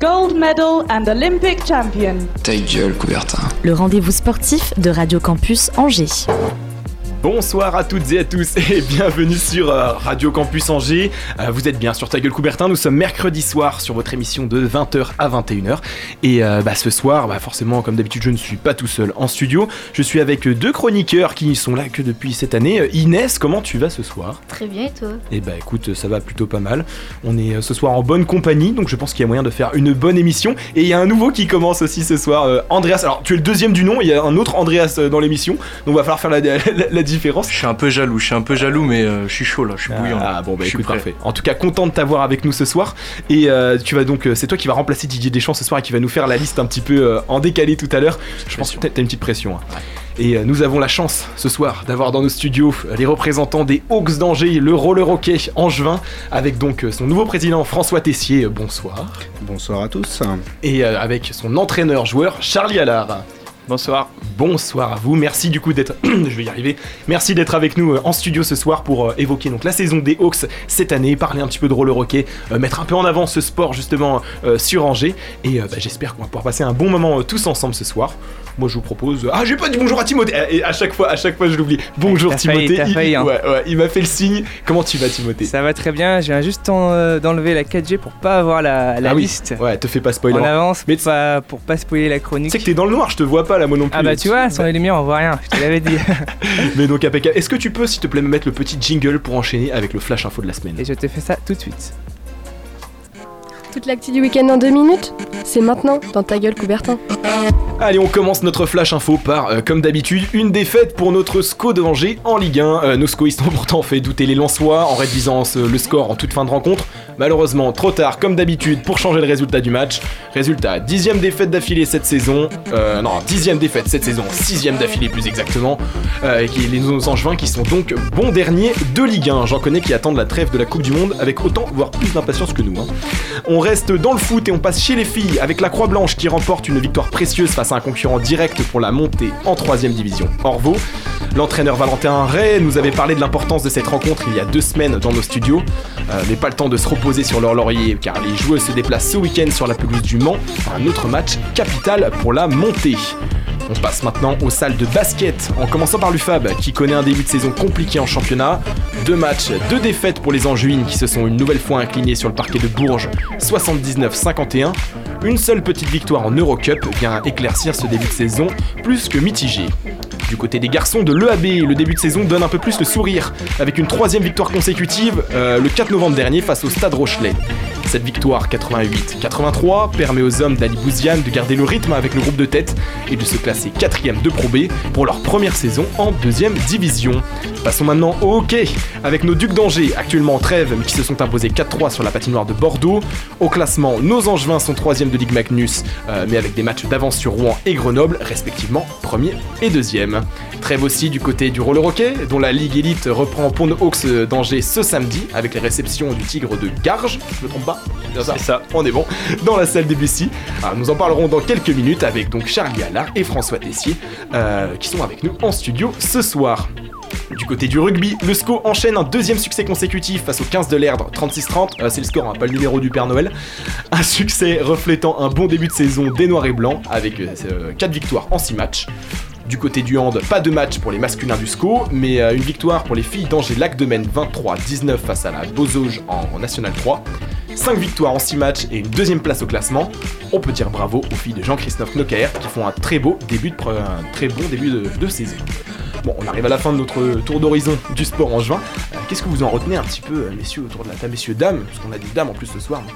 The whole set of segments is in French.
Gold medal and Olympic champion. Ta gueule, Coubertin. le rendez-vous sportif de Radio Campus Angers. Bonsoir à toutes et à tous et bienvenue sur euh, Radio Campus Angers. Euh, vous êtes bien sur Ta Gueule Coubertin, nous sommes mercredi soir sur votre émission de 20h à 21h. Et euh, bah, ce soir, bah, forcément comme d'habitude je ne suis pas tout seul en studio, je suis avec deux chroniqueurs qui sont là que depuis cette année. Inès, comment tu vas ce soir? Très bien et toi? Eh bah écoute, ça va plutôt pas mal. On est ce soir en bonne compagnie, donc je pense qu'il y a moyen de faire une bonne émission. Et il y a un nouveau qui commence aussi ce soir, Andreas. Alors tu es le deuxième du nom, il y a un autre Andreas dans l'émission, donc va falloir faire la, la- la différence. Je suis un peu jaloux, je suis un peu jaloux, mais euh, je suis chaud là, je suis bouillant. là. Ah bon bah Je suis écoute prêt. parfait. En tout cas content de t'avoir avec nous ce soir et euh, tu vas donc euh, c'est toi qui vas remplacer Didier Deschamps ce soir et qui va nous faire la liste un petit peu euh, en décalé tout à l'heure. Je pense que t'as t'as une petite pression. hein. Et nous avons la chance ce soir d'avoir dans nos studios les représentants des Hawks d'Angers, le roller hockey angevin, avec donc son nouveau président François Tessier, bonsoir, Bonsoir à tous. et avec son entraîneur joueur Charlie Allard. Bonsoir. Bonsoir à vous, merci du coup d'être, je vais y arriver, merci d'être avec nous euh, en studio ce soir pour euh, évoquer donc la saison des Hawks cette année, parler un petit peu de roller hockey, euh, mettre un peu en avant ce sport justement sur Angers et bah, j'espère qu'on va pouvoir passer un bon moment tous ensemble ce soir. Moi je vous propose, ah j'ai pas dit bonjour à Timothée et et à chaque fois, à chaque fois je l'oublie. Bonjour failli, Timothée, il, failli, hein. ouais, ouais, il m'a fait le signe. Comment tu vas Timothée? Ça va très bien, viens juste en, d'enlever la 4G pour pas avoir la, la Ah oui. liste Ouais, te fais pas spoiler. en avance Mais pour pas, pour pas spoiler la Tu chronique. sais que t'es dans le noir, je te vois pas là moi non plus. Ah bah tu vois, sans les lumières on voit rien, je te l'avais dit. Mais donc impeccable. Est-ce que tu peux s'il te plaît me mettre le petit jingle pour enchaîner avec le flash info de la semaine? Et je te fais ça tout de suite. Toute l'actu du week-end en deux minutes C'est maintenant dans ta gueule Coubertin. Allez, on commence notre flash info par, euh, comme d'habitude, une défaite pour notre SCO de Angers en Ligue 1. Euh, nos SCOistes ont pourtant fait douter les Lensois en réduisant le score en toute fin de rencontre. Malheureusement, trop tard, comme d'habitude, pour changer le résultat du match. Résultat, dixième défaite d'affilée cette saison. Euh, non, dixième défaite cette saison, sixième d'affilée plus exactement. Euh, et les nos Angevins qui sont donc bons derniers de Ligue 1. J'en connais qui attendent la trêve de la Coupe du Monde avec autant, voire plus d'impatience que nous. hein. Reste dans le foot et on passe chez les filles avec la Croix-Blanche qui remporte une victoire précieuse face à un concurrent direct pour la montée en 3ème division. Orvaux. L'entraîneur Valentin Ray nous avait parlé de l'importance de cette rencontre il y a deux semaines dans nos studios, Euh, mais pas le temps de se reposer sur leur laurier car les joueuses se déplacent ce week-end sur la pelouse du Mans un autre match capital pour la montée. On passe maintenant aux salles de basket, en commençant par l'UFAB qui connaît un début de saison compliqué en championnat. Deux matchs, deux défaites pour les Anjuines qui se sont une nouvelle fois inclinés sur le parquet de Bourges, 79-51. Une seule petite victoire en Eurocup vient éclaircir ce début de saison plus que mitigé. Du côté des garçons de l'EAB, le début de saison donne un peu plus le sourire, avec une troisième victoire consécutive euh, le 4 novembre dernier face au Stade Rochelet. Cette victoire 88-83 permet aux hommes d'Ali Bouziane de garder le rythme avec le groupe de tête et de se classer quatrième de Pro B pour leur première saison en deuxième division. Passons maintenant au hockey avec nos Ducs d'Angers actuellement en trêve mais qui se sont imposés 4-3 sur la patinoire de Bordeaux. Au classement, nos Angevins sont troisième de Ligue Magnus euh, mais avec des matchs d'avance sur Rouen et Grenoble respectivement premier et deuxième. Trêve aussi du côté du roller hockey dont la Ligue Elite reprend pour nos Hawks d'Angers ce samedi avec les réceptions du Tigre de Garges, je me trompe pas C'est ça. ça. On est bon. Dans la salle des Bussy. Alors, nous en parlerons dans quelques minutes avec donc Charlie Allard et François Tessier euh, qui sont avec nous en studio ce soir. Du côté du rugby, le SCO enchaîne un deuxième succès consécutif face au 15 de l'Erdre, 36-30. Euh, c'est le score, hein, pas le numéro du Père Noël. Un succès reflétant un bon début de saison des Noirs et Blancs avec 4 victoires en 6 matchs. Du côté du hand, pas de match pour les masculins du SCO, mais euh, une victoire pour les filles d'Angers Lac de Maine 23-19 face à la Bozauge en, National 3. 5 victoires en 6 matchs et une deuxième place au classement. On peut dire bravo aux filles de Jean-Christophe Nocaer qui font un très beau début de un très bon début de, saison. Bon, on arrive à la fin de notre tour d'horizon du sport en juin. Euh, Qu'est-ce que vous en retenez un petit peu, euh, messieurs, autour de la table, messieurs, dames, parce qu'on a des dames en plus ce soir. Donc,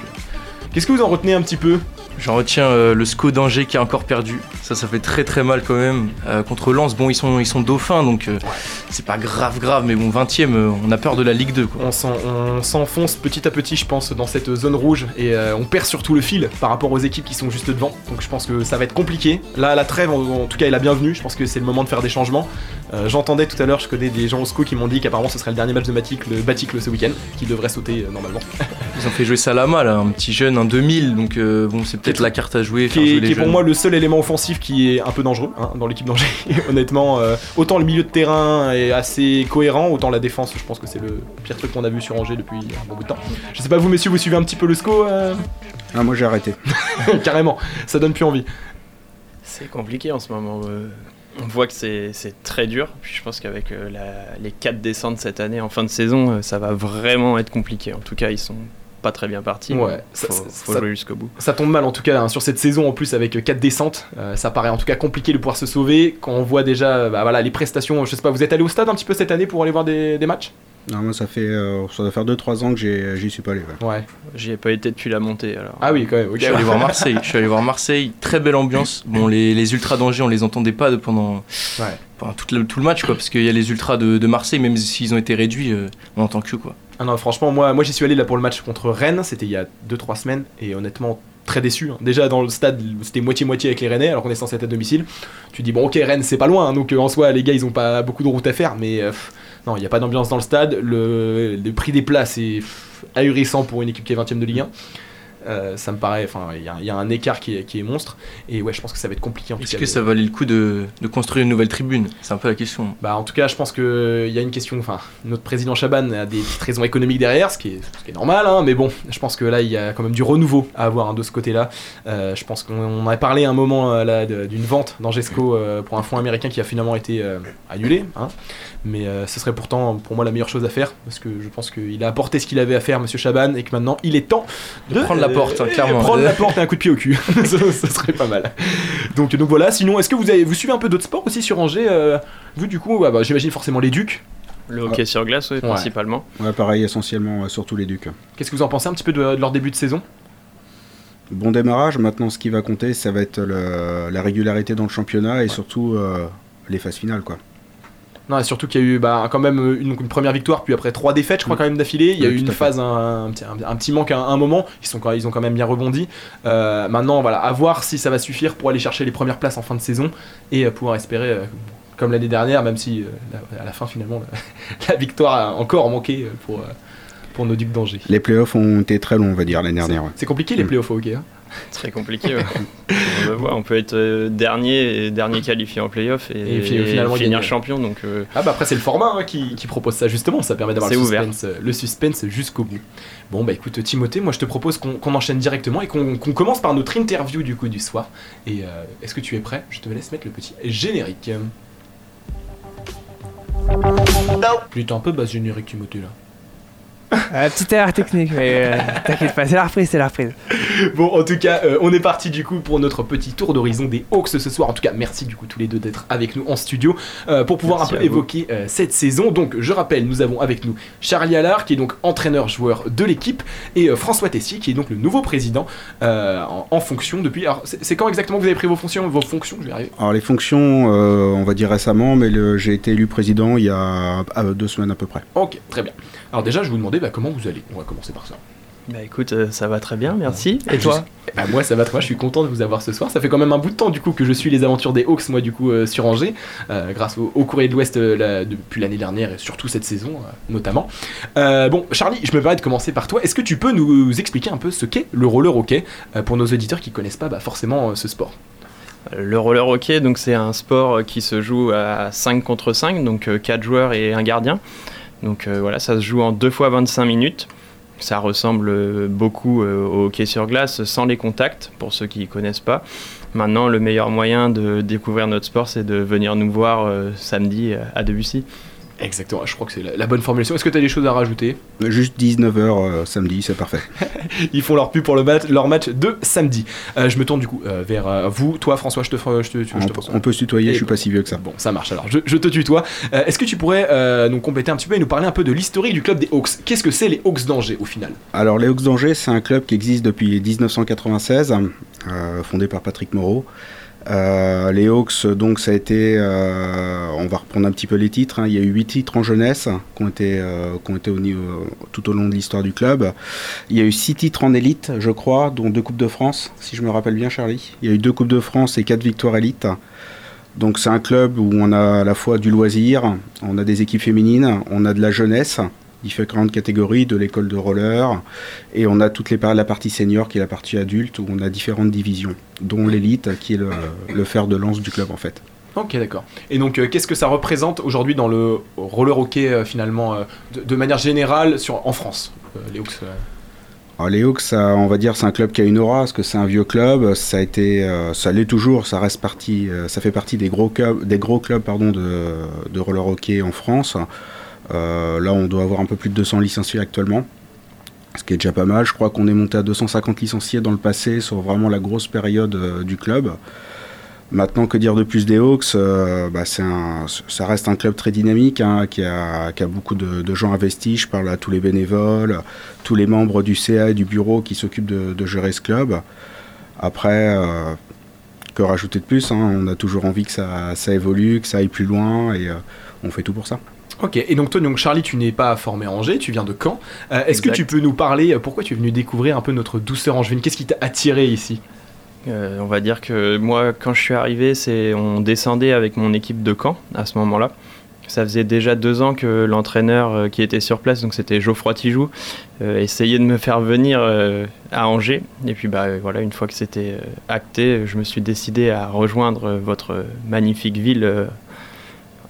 Qu'est-ce que vous en retenez un petit peu? J'en retiens euh, le SCO d'Angers qui a encore perdu. Ça, ça fait très très mal quand même. Euh, contre Lens, bon, ils sont, ils sont dauphins, donc euh, c'est pas grave grave, mais bon, 20ème, euh, on a peur de la Ligue 2. Quoi. On s'en- on s'enfonce petit à petit, je pense, dans cette zone rouge et on perd surtout le fil par rapport aux équipes qui sont juste devant. Donc je pense que ça va être compliqué. Là, la trêve, en, en tout cas, est la bienvenue. Je pense que c'est le moment de faire des changements. J'entendais tout à l'heure, je connais des gens au SCO qui m'ont dit qu'apparemment ce serait le dernier match de Baticle, Baticle ce week-end, qui devrait sauter normalement. Ils ont fait jouer Salama, là, un petit jeune, un 2000, donc euh, bon, c'est peut-être la carte à jouer. qui jouer est, qui est pour moi le seul élément offensif qui est un peu dangereux hein, dans l'équipe d'Angers. Honnêtement, euh, autant le milieu de terrain est assez cohérent, autant la défense, je pense que c'est le pire truc qu'on a vu sur Angers depuis un bon bout de temps. Je sais pas vous messieurs, vous suivez un petit peu le SCO euh Ah, moi j'ai arrêté. Carrément, ça donne plus envie. C'est compliqué en ce moment. euh, on voit que c'est très dur. Puis je pense qu'avec euh, les 4 descentes cette année en fin de saison, euh, ça va vraiment être compliqué. En tout cas, ils sont pas très bien partis. Ouais, faut, ça- faut ça- jouer jusqu'au bout. Ça tombe mal en tout cas hein, sur cette saison en plus avec 4 descentes. Euh, ça paraît en tout cas compliqué de pouvoir se sauver quand on voit déjà bah, voilà, les prestations. Je sais pas, vous êtes allé au stade un petit peu cette année pour aller voir des, des matchs? Non, moi ça fait, euh, ça doit faire 2-3 ans que j'y suis pas allé. ouais. Ouais. J'y ai pas été depuis la montée alors. Ah oui, quand même. ok. Je suis allé voir Marseille. Je suis allé voir Marseille. Très belle ambiance. Bon, les, les ultras d'Angers, on les entendait pas de- pendant, Ouais. tout, le, tout le match, quoi. Parce qu'il y a les ultras de, de Marseille, même s'ils ont été réduits, euh, on entend que quoi. Ah non, franchement, moi, moi j'y suis allé là pour le match contre Rennes, c'était il y a 2-3 semaines, et honnêtement, très déçu. hein. Déjà dans le stade, c'était moitié-moitié avec les Rennais, alors qu'on est censé être à domicile. Tu dis, bon, ok, Rennes, c'est pas loin, hein, donc euh, en soi, les gars, ils ont pas beaucoup de route à faire, mais euh, non, il n'y a pas d'ambiance dans le stade. Le, prix des places est ahurissant pour une équipe qui est 20ème de Ligue 1. Euh, ça me paraît, enfin, il y, a- il y a un écart qui est, qui est monstre, et ouais, je pense que ça va être compliqué Est-ce que de- ça valait le coup de, de construire une nouvelle tribune? C'est un peu la question. bah, en tout cas, je pense qu'il y a une question. Enfin, notre président Chaban a des petites raisons économiques derrière, ce qui est, ce qui est normal, hein, mais bon, je pense que là, il y a quand même du renouveau à avoir hein, de ce côté-là. Euh, je pense qu'on on a parlé à un moment euh, là, de- d'une vente d'Angesco euh, pour un fonds américain qui a finalement été euh, annulé, hein, mais euh, ce serait pourtant pour moi la meilleure chose à faire, parce que je pense qu'il a apporté ce qu'il avait à faire, monsieur Chaban, et que maintenant, il est temps de, prendre la porte, hein, clairement. Prendre la porte et un coup de pied au cul, ça, ça serait pas mal. Donc, donc voilà, sinon, est-ce que vous, avez, vous suivez un peu d'autres sports aussi sur Angers euh, Vous, du coup, ouais, bah, j'imagine forcément les Ducs. Le hockey sur glace, oui, Ouais. principalement. Ouais, pareil, essentiellement, euh, surtout les Ducs. Qu'est-ce que vous en pensez un petit peu de, de leur début de saison? Bon démarrage, maintenant ce qui va compter, ça va être le- la régularité dans le championnat et surtout euh, les phases finales. quoi. Non, et surtout qu'il y a eu bah, quand même une, une première victoire, puis après trois défaites, je crois, Mm. quand même d'affilée. Il y a Oui, eu une phase, un, un petit, un- un petit manque à un moment. Ils, sont, ils ont quand même bien rebondi. Euh, maintenant, voilà, à voir si ça va suffire pour aller chercher les premières places en fin de saison et euh, pouvoir espérer, euh, comme l'année dernière, même si euh, la- à la fin, finalement, la, la victoire a encore manqué pour, euh, pour nos Ducs d'Angers. Les playoffs ont été très longs, on va dire, l'année dernière. C'est compliqué les Mm. playoffs au hockey. hein. Très compliqué. ouais. on le voit, on peut être euh, dernier, et dernier qualifié en playoff et, Et fi- finalement finir gagner. champion. Donc euh, Ah bah après c'est le format hein, qui, qui propose ça justement, ça permet d'avoir le ouvert. suspense, le suspense jusqu'au bout. Bon bah écoute Timothée, moi je te propose qu'on qu'on enchaîne directement et qu'on qu'on commence par notre interview du coup du soir. Et euh, est-ce que tu es prêt? Je te laisse mettre le petit générique. Putain un peu basse générique Timothée là. Euh, petite erreur technique, mais euh, t'inquiète pas, c'est la reprise, c'est la reprise. Bon, en tout cas, euh, on est parti du coup pour notre petit tour d'horizon des Hawks ce soir. En tout cas, merci du coup tous les deux d'être avec nous en studio euh, pour pouvoir Merci un peu évoquer euh, cette saison. Donc, je rappelle, nous avons avec nous Charlie Allard qui est donc entraîneur-joueur de l'équipe et euh, François Tessier qui est donc le nouveau président euh, en, en fonction depuis. Alors, c'est quand exactement que vous avez pris vos fonctions Vos fonctions, je vais arriver. Alors les fonctions, euh, on va dire récemment, mais j'ai été élu président il y a deux semaines à peu près. Ok, très bien. Alors déjà, je vous demandais bah, comment vous allez? On va commencer par ça. bah écoute, euh, ça va très bien, merci. Et toi? Bah, moi ça va très bien, je suis content de vous avoir ce soir. Ça fait quand même un bout de temps du coup que je suis les aventures des Hawks moi du coup euh, sur Angers, euh, grâce au, au Courrier de l'Ouest la- depuis l'année dernière et surtout cette saison notamment. Bon Charlie, je me permets de commencer par toi. Est-ce que tu peux nous expliquer un peu ce qu'est le roller hockey pour nos auditeurs qui connaissent pas bah, forcément ce sport? Le roller hockey, donc c'est un sport qui se joue à 5 contre 5, donc 4 joueurs et un gardien. Donc euh, voilà, ça se joue en 2 fois 25 minutes. Ça ressemble euh, beaucoup euh, au hockey sur glace sans les contacts, pour ceux qui ne connaissent pas. Maintenant, le meilleur moyen de découvrir notre sport, c'est de venir nous voir samedi à Debussy. Exactement, je crois que c'est la, la bonne formulation. Est-ce que tu as des choses à rajouter Juste 19h samedi, c'est parfait. Ils font leur pub pour le match, leur match de samedi. Euh, je me tourne du coup euh, vers euh, vous. Toi, François, je te, je te, On, je te on peut se tutoyer, Et je suis pas si vieux que ça. Bon, ça marche alors. Je, je te tutoie. Euh, Est-ce que tu pourrais euh, nous compléter un petit peu et nous parler un peu de l'historique du club des Hawks? Qu'est-ce que c'est les Hawks d'Angers au final? Alors les Hawks d'Angers, c'est un club qui existe depuis 1996, euh, fondé par Patrick Moreau. Euh, les Hawks, donc ça a été, euh, on va reprendre un petit peu les titres. hein. Il y a eu huit titres en jeunesse qui ont été, euh, qui ont été au niveau, tout au long de l'histoire du club. Il y a eu six titres en élite, je crois, dont deux coupes de France, si je me rappelle bien, Charlie. Il y a eu deux coupes de France et quatre victoires élites. Donc c'est un club où on a à la fois du loisir, on a des équipes féminines, on a de la jeunesse, différentes catégories, de l'école de roller, et on a toute les la partie senior qui est la partie adulte où on a différentes divisions, dont l'élite qui est le, le fer de lance du club en fait. Ok, d'accord. Et donc, euh, qu'est-ce que ça représente aujourd'hui dans le roller hockey euh, finalement, euh, de, de manière générale sur, en France Les Hawks Alors les Hawks, ça, on va dire, c'est un club qui a une aura, parce que c'est un vieux club. Ça a été, ça l'est toujours. Ça reste partie, ça fait partie des gros clubs, des gros clubs, pardon, de, de roller hockey en France. Euh, là, on doit avoir un peu plus de 200 licenciés actuellement, ce qui est déjà pas mal. Je crois qu'on est monté à 250 licenciés dans le passé sur vraiment la grosse période euh, du club. Maintenant, que dire de plus des Hawks euh, bah, Ça reste un club très dynamique hein, qui, a, beaucoup de, gens investis. Je parle à tous les bénévoles, tous les membres du CA et du bureau qui s'occupent de, gérer ce club. Après, que rajouter de plus hein, On a toujours envie que ça, évolue, que ça aille plus loin et on fait tout pour ça. Ok, et donc toi, donc Charlie, tu n'es pas formé à Angers, tu viens de Caen. Euh, Est-ce que tu peux nous parler, euh, pourquoi tu es venu découvrir un peu notre douceur angevine? Qu'est-ce qui t'a attiré ici? Euh, on va dire que moi, quand je suis arrivé, on descendait avec mon équipe de camp à ce moment-là. Ça faisait déjà deux ans que l'entraîneur qui était sur place, donc c'était Geoffroy Tijoux, euh, essayait de me faire venir à Angers. Et puis bah voilà, une fois que c'était acté, je me suis décidé à rejoindre votre magnifique ville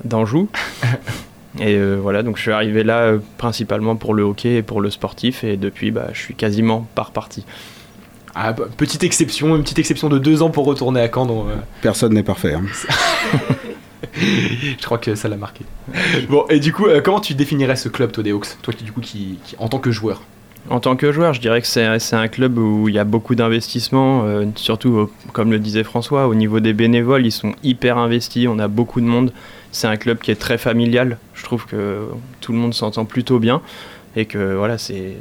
d'Anjou. Et euh, voilà, donc je suis arrivé là euh, principalement pour le hockey et pour le sportif, et depuis, bah, je suis quasiment pas reparti. ah, bah, Petite exception, une petite exception de deux ans pour retourner à Caen. donc, euh, Personne n'est parfait. hein. je crois que ça l'a marqué. bon, et du coup, euh, comment tu définirais ce club, toi, des Hawks? Toi, qui, du coup, qui, qui- en tant que joueur En tant que joueur, je dirais que c'est un club où il y a beaucoup d'investissement, euh, surtout, comme le disait François, au niveau des bénévoles, ils sont hyper investis, on a beaucoup de monde. C'est un club qui est très familial, je trouve que tout le monde s'entend plutôt bien et que voilà, c'est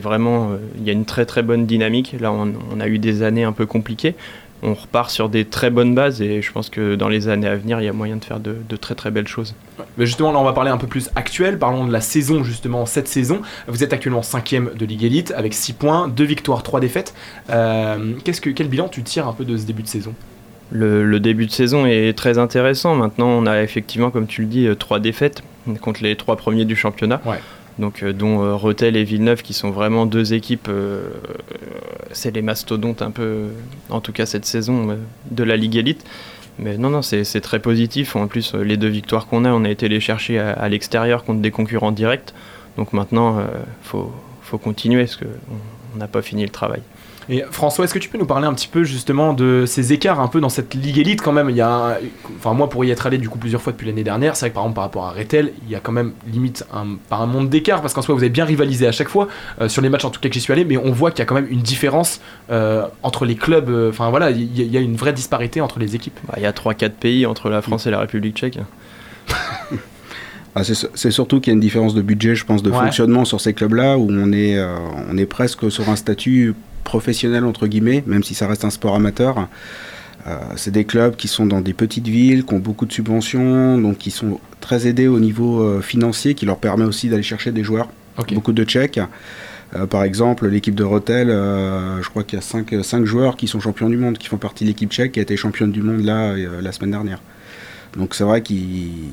vraiment, euh, il y a une très très bonne dynamique. Là, on, a eu des années un peu compliquées. On repart sur des très bonnes bases et je pense que dans les années à venir, il y a moyen de faire de, très très belles choses. Mais justement, là, on va parler un peu plus actuel. Parlons de la saison, justement, cette saison. Vous êtes actuellement 5ème de Ligue Elite avec 6 points, 2 victoires, 3 défaites. Euh, quel bilan tu tires un peu de ce début de saison? Le, le début de saison est très intéressant. Maintenant, on a effectivement, comme tu le dis, euh, trois défaites contre les trois premiers du championnat. Ouais. Donc, euh, dont euh, Rethel et Villeneuve, qui sont vraiment deux équipes, euh, c'est les mastodontes un peu, en tout cas cette saison, de la Ligue Elite. Mais non, non, c'est très positif. En plus, les deux victoires qu'on a, on a été les chercher à, à l'extérieur contre des concurrents directs. Donc maintenant, il faut, faut continuer parce qu'on on n'a pas fini le travail. Et François, est-ce que tu peux nous parler un petit peu justement de ces écarts un peu dans cette ligue élite quand même? Il y a, enfin moi pour y être allé du coup plusieurs fois depuis l'année dernière, c'est vrai que par exemple par rapport à Rethel, il y a quand même limite un, pas un monde d'écart parce qu'en soi vous avez bien rivalisé à chaque fois euh, sur les matchs en tout cas que j'y suis allé, mais on voit qu'il y a quand même une différence euh, entre les clubs. euh, Enfin voilà, il y, a- il y a une vraie disparité entre les équipes. Bah, Il y a 3-4 pays entre la France et la République tchèque. Ah, c'est c'est surtout qu'il y a une différence de budget, je pense, de Ouais. fonctionnement sur ces clubs-là, où on est, euh, on est presque sur un statut professionnel, entre guillemets, même si ça reste un sport amateur. Euh, c'est des clubs qui sont dans des petites villes, qui ont beaucoup de subventions, donc qui sont très aidés au niveau euh, financier, qui leur permet aussi d'aller chercher des joueurs, beaucoup de Tchèques. Euh, par exemple, l'équipe de Rotel, je crois qu'il y a 5 joueurs qui sont champions du monde, qui font partie de l'équipe tchèque, qui a été championne du monde là, la semaine dernière. Donc c'est vrai qu'ils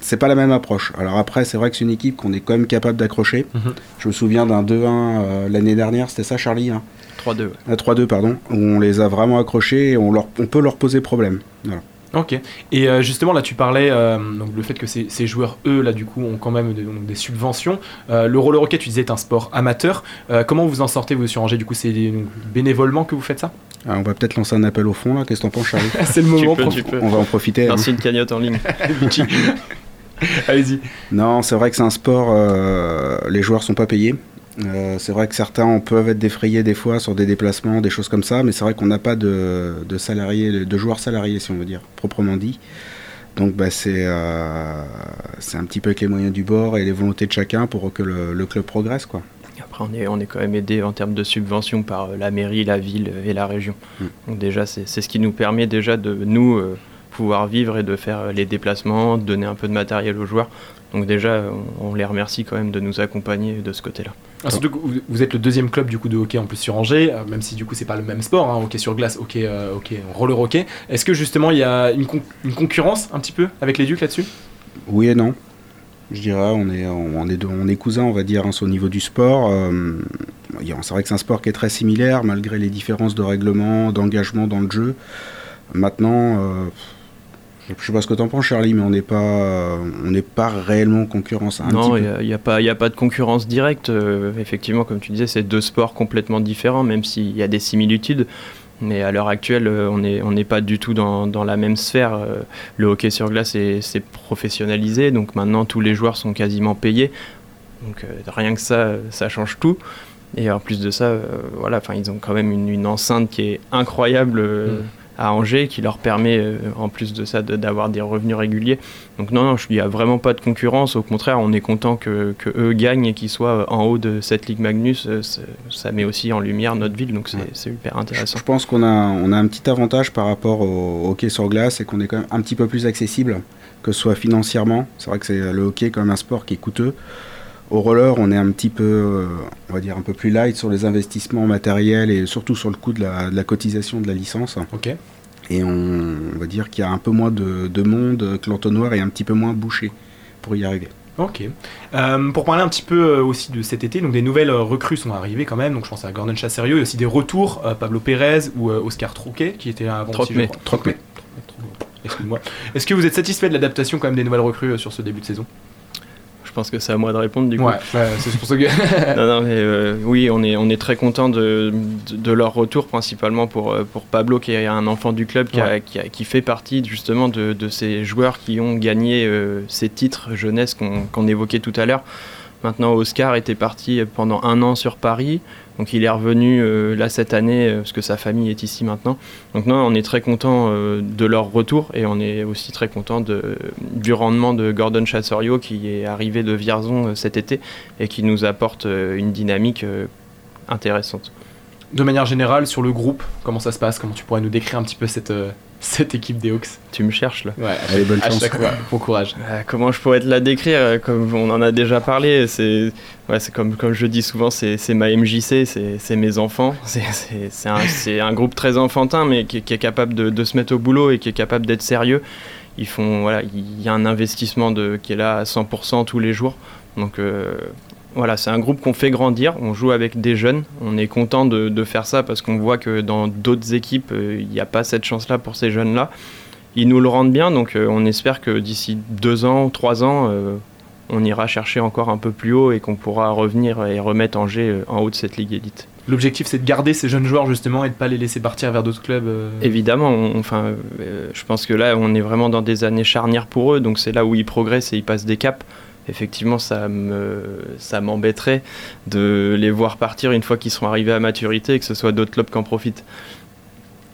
c'est pas la même approche. Alors après, c'est vrai que c'est une équipe qu'on est quand même capable d'accrocher. Mhm. Je me souviens d'un 2-1 euh, l'année dernière, c'était ça Charlie hein 3-2. ouais. Euh, 3-2 pardon, où on les a vraiment accrochés et on, leur, on peut leur poser problème. Voilà. Ok. Et euh, justement, là, tu parlais euh, donc le fait que ces, ces joueurs, eux, là, du coup, ont quand même des, donc, des subventions. Euh, le roller hockey, tu disais, est un sport amateur. Euh, comment vous en sortez, vous, sur Angers? Du coup, c'est bénévolement que vous faites ça? Alors, on va peut-être lancer un appel au fond là, qu'est-ce que t'en penses Charlie? C'est le moment. peux, tu peux. On va en profiter. hein. Merci une cagnotte en ligne. Allez-y. Non, c'est vrai que c'est un sport, euh, les joueurs sont pas payés. Euh, c'est vrai que certains peuvent être défrayés des fois sur des déplacements, des choses comme ça, mais c'est vrai qu'on n'a pas de, de, salariés, de joueurs salariés, si on veut dire, proprement dit. Donc bah, c'est euh, un petit peu avec les moyens du bord et les volontés de chacun pour que le, le club progresse. Quoi. Après, on est, on est quand même aidé en termes de subventions par la mairie, la ville et la région. Mm. Donc déjà, c'est ce qui nous permet déjà de nous euh, pouvoir vivre et de faire les déplacements, de donner un peu de matériel aux joueurs. Donc déjà, on, on les remercie quand même de nous accompagner de ce côté-là. Ah, surtout que vous êtes le deuxième club du coup de hockey en plus sur Angers, euh, même si du coup c'est pas le même sport, hein, hockey sur glace, hockey, euh, hockey roller hockey. Est-ce que justement il y a une, con une, concurrence un petit peu avec les Ducs là-dessus? Oui et non. Je dirais, on est, on est, on est cousins, on va dire, hein, au niveau du sport. Euh, c'est vrai que c'est un sport qui est très similaire, malgré les différences de règlement, d'engagement dans le jeu. Maintenant, euh, je sais pas ce que tu en penses, Charlie, mais on n'est pas, on n'est pas réellement en concurrence. Un non, il n'y a, a, pas, a pas de concurrence directe. Euh, effectivement, comme tu disais, c'est deux sports complètement différents, même s'il y a des similitudes. Mais à l'heure actuelle, euh, on n'est on pas du tout dans, dans, la même sphère. Euh, le hockey sur glace s'est professionnalisé, donc maintenant tous les joueurs sont quasiment payés. Donc rien que ça, ça change tout. Et en plus de ça, voilà, ils ont quand même une, une, enceinte qui est incroyable. Mm à Angers qui leur permet euh, en plus de ça d'avoir des revenus réguliers. Donc non, non, il n'y a vraiment pas de concurrence. Au contraire, on est content que, que eux gagnent et qu'ils soient en haut de cette Ligue Magnus. Euh, ça met aussi en lumière notre ville, donc c'est hyper intéressant. Je, pense qu'on a, on a un petit avantage par rapport au hockey sur glace, et qu'on est quand même un petit peu plus accessible, que ce soit financièrement. C'est vrai que c'est le hockey comme un sport qui est coûteux. Au roller, on est un petit peu, euh, on va dire, un peu plus light sur les investissements matériels et surtout sur le coût de la, de la cotisation de la licence. Ok. Et on, on va dire qu'il y a un peu moins de, de monde, que l'entonnoir est un petit peu moins bouché pour y arriver. Ok. Euh, pour parler un petit peu euh, aussi de cet été, donc des nouvelles recrues sont arrivées quand même. Donc je pense à Gordon Chasserio et aussi des retours, euh, Pablo Pérez ou euh, Oscar Troquet qui était avant. Troquet. Troquet. Excuse-moi. Est-ce que vous êtes satisfait de l'adaptation quand même des nouvelles recrues sur ce début de saison? Je pense que c'est à moi de répondre du coup. Ouais, ouais c'est pour ça que. non, non, mais euh, oui, on est, on est très content de, de, de, leur retour, principalement pour, pour Pablo, qui est un enfant du club, qui, ouais. a, qui, a, qui, fait partie justement de, de, ces joueurs qui ont gagné euh, ces titres jeunesse qu'on qu évoquait tout à l'heure. Maintenant, Oscar était parti pendant un an sur Paris. Donc il est revenu euh, là cette année euh, parce que sa famille est ici maintenant. Donc non, on est très content euh, de leur retour et on est aussi très content du rendement de Gordon Chasserio qui est arrivé de Vierzon cet été et qui nous apporte une dynamique intéressante. De manière générale, sur le groupe, comment ça se passe? Comment tu pourrais nous décrire un petit peu cette, cette équipe des Hawks Tu me cherches là Ouais, allez, bonne à chance. chaque fois, bon courage. Euh, comment je pourrais te la décrire Comme on en a déjà parlé, c'est ouais, comme, comme je dis souvent, c'est ma MJC, c'est mes enfants. C'est un, un groupe très enfantin, mais qui, qui est capable de, de, se mettre au boulot et qui est capable d'être sérieux. Ils font, voilà, il y a un investissement de, qui est là à 100% tous les jours. Donc euh, voilà, c'est un groupe qu'on fait grandir, on joue avec des jeunes, on est content de, de faire ça parce qu'on voit que dans d'autres équipes, il euh, n'y a pas cette chance-là pour ces jeunes-là. Ils nous le rendent bien, donc euh, on espère que d'ici deux ans, trois ans, euh, on ira chercher encore un peu plus haut et qu'on pourra revenir et remettre Angers en haut de cette ligue élite. L'objectif, c'est de garder ces jeunes joueurs justement et de pas les laisser partir vers d'autres clubs. Évidemment, on, enfin, euh, je pense que là, on est vraiment dans des années charnières pour eux, donc c'est là où ils progressent et ils passent des caps effectivement ça me ça m'embêterait de les voir partir une fois qu'ils seront arrivés à maturité et que ce soit d'autres clubs qui en profitent.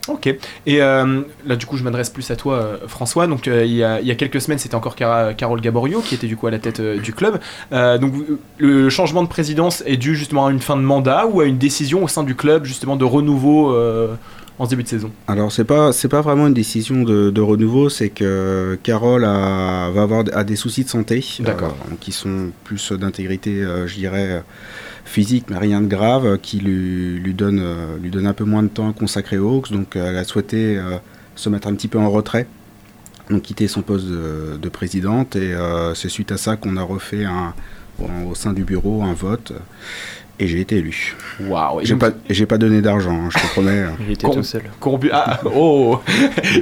Ok. Et euh, là, du coup, je m'adresse plus à toi, euh, François. Donc, euh, il, y a, quelques semaines, c'était encore Carole Gaborio qui était du coup à la tête du club. donc, le changement de présidence est dû justement à une fin de mandat ou à une décision au sein du club justement de renouveau en ce début de saison. Alors c'est pas c'est pas vraiment une décision de, de renouveau, c'est que Carole a, va avoir a des soucis de santé, d'accord, euh, qui sont plus d'intégrité, euh, je dirais physique, mais rien de grave, qui lui, lui donne euh, lui donne un peu moins de temps consacré aux Hawks, donc elle a souhaité euh, se mettre un petit peu en retrait. Donc quitter son poste de, de présidente. Et euh, c'est suite à ça qu'on a refait un, au sein du bureau un vote et j'ai été élu. Waouh J'ai pas, j'ai pas donné d'argent, hein, je te promets. Il était tout seul. Ah, oh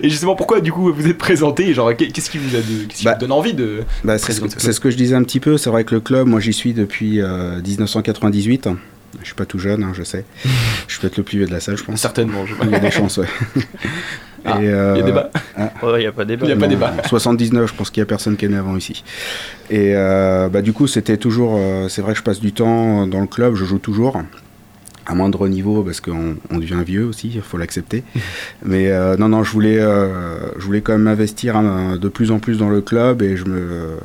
Et justement, pourquoi du coup vous êtes présenté Genre, qu'est-ce qui vous a de, qu'est-ce qui bah, vous donne envie de bah, C'est ce, ce, que je disais un petit peu. C'est vrai que le club, moi j'y suis depuis euh, 1998. Je suis pas tout jeune, hein, je sais. je suis peut-être le plus vieux de la salle, je pense. Certainement. Je Il y a des chances, ouais. Ah, il y a débat Il ah. n'y a pas débat. Il y a pas débat. 79, je pense qu'il n'y a personne qui est né avant ici. Et euh, bah, du coup, c'était toujours. Euh, c'est vrai que je passe du temps dans le club, je joue toujours. À moindre niveau, parce qu'on on devient vieux aussi, il faut l'accepter. Mais euh, non, non, je voulais, je voulais quand même investir hein, de plus en plus dans le club et je me,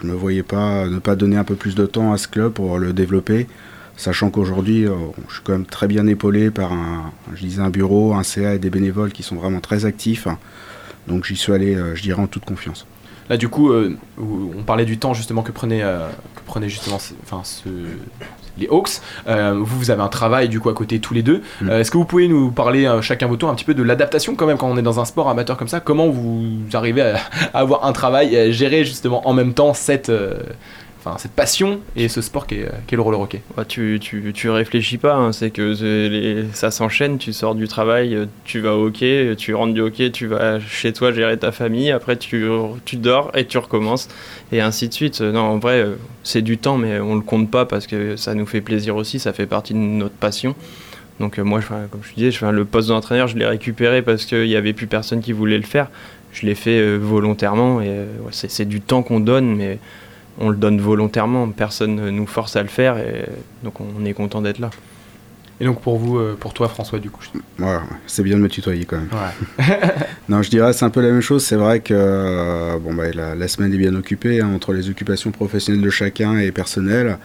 je me voyais pas ne pas donner un peu plus de temps à ce club pour le développer sachant qu'aujourd'hui, je suis quand même très bien épaulé par un, je disais un bureau, un CA et des bénévoles qui sont vraiment très actifs. Donc j'y suis allé, je dirais, en toute confiance. Là, du coup, euh, on parlait du temps justement que prenaient, euh, que justement enfin, les Hawks. Euh, vous, vous avez un travail du coup à côté tous les deux. Mm. Est-ce que vous pouvez nous parler chacun votre tour un petit peu de l'adaptation quand même quand on est dans un sport amateur comme ça? Comment vous arrivez à, à avoir un travail et à gérer justement en même temps cette cette passion et ce sport qui est, le roller hockey bah, tu, tu, réfléchis pas, hein. c'est que ça s'enchaîne, tu sors du travail, tu vas au hockey, tu rentres du hockey, tu vas chez toi gérer ta famille, après tu, tu dors et tu recommences, et ainsi de suite. Non, en vrai, c'est du temps, mais on le compte pas parce que ça nous fait plaisir aussi, ça fait partie de notre passion. Donc euh, moi, comme je disais, je fais le poste d'entraîneur, je l'ai récupéré parce qu'il n'y avait plus personne qui voulait le faire. Je l'ai fait euh, volontairement et euh, c'est du temps qu'on donne, mais on le donne volontairement, personne ne nous force à le faire, et donc on est content d'être là. Et donc pour vous, euh, pour toi François, du coup ouais, C'est bien de me tutoyer quand même. non, je dirais c'est un peu la même chose. C'est vrai que euh, bon, bah, la, semaine est bien occupée hein, entre les occupations professionnelles de chacun et personnelles.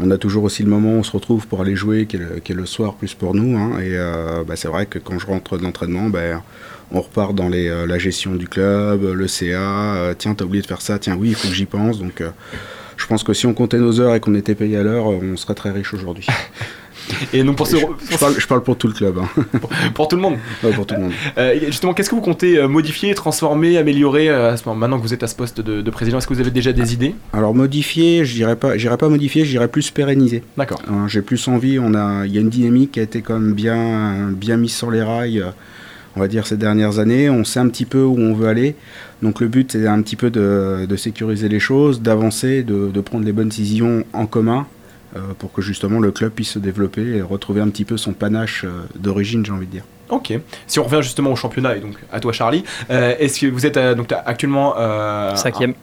On a toujours aussi le moment où on se retrouve pour aller jouer, qui est le, soir plus pour nous. Hein, et euh, bah, c'est vrai que quand je rentre d'entraînement, bah, on repart dans les, euh, la gestion du club, le CA. Euh, tiens, t'as oublié de faire ça. Tiens, oui, il faut que j'y pense. Donc, euh, je pense que si on comptait nos heures et qu'on était payé à l'heure, on serait très riche aujourd'hui. Et donc pour ce... je, parle, pour tout le club. Hein. Pour, tout le monde. pour tout le monde. justement, qu'est-ce que vous comptez modifier, transformer, améliorer maintenant que vous êtes à ce poste de, président Est-ce que vous avez déjà des idées? Alors modifier, je dirais pas, j'irais pas modifier, je dirais plus pérenniser. D'accord. Hein, j'ai plus envie. On a, il y a une dynamique qui a été quand même bien, bien mise sur les rails on va dire, ces dernières années. On sait un petit peu où on veut aller. Donc le but, c'est un petit peu de, sécuriser les choses, d'avancer, de, prendre les bonnes décisions en commun euh, pour que justement le club puisse se développer et retrouver un petit peu son panache euh, d'origine, j'ai envie de dire. Ok. Si on revient justement au championnat, et donc à toi Charlie, euh, est-ce que vous êtes donc, actuellement... Cinquième un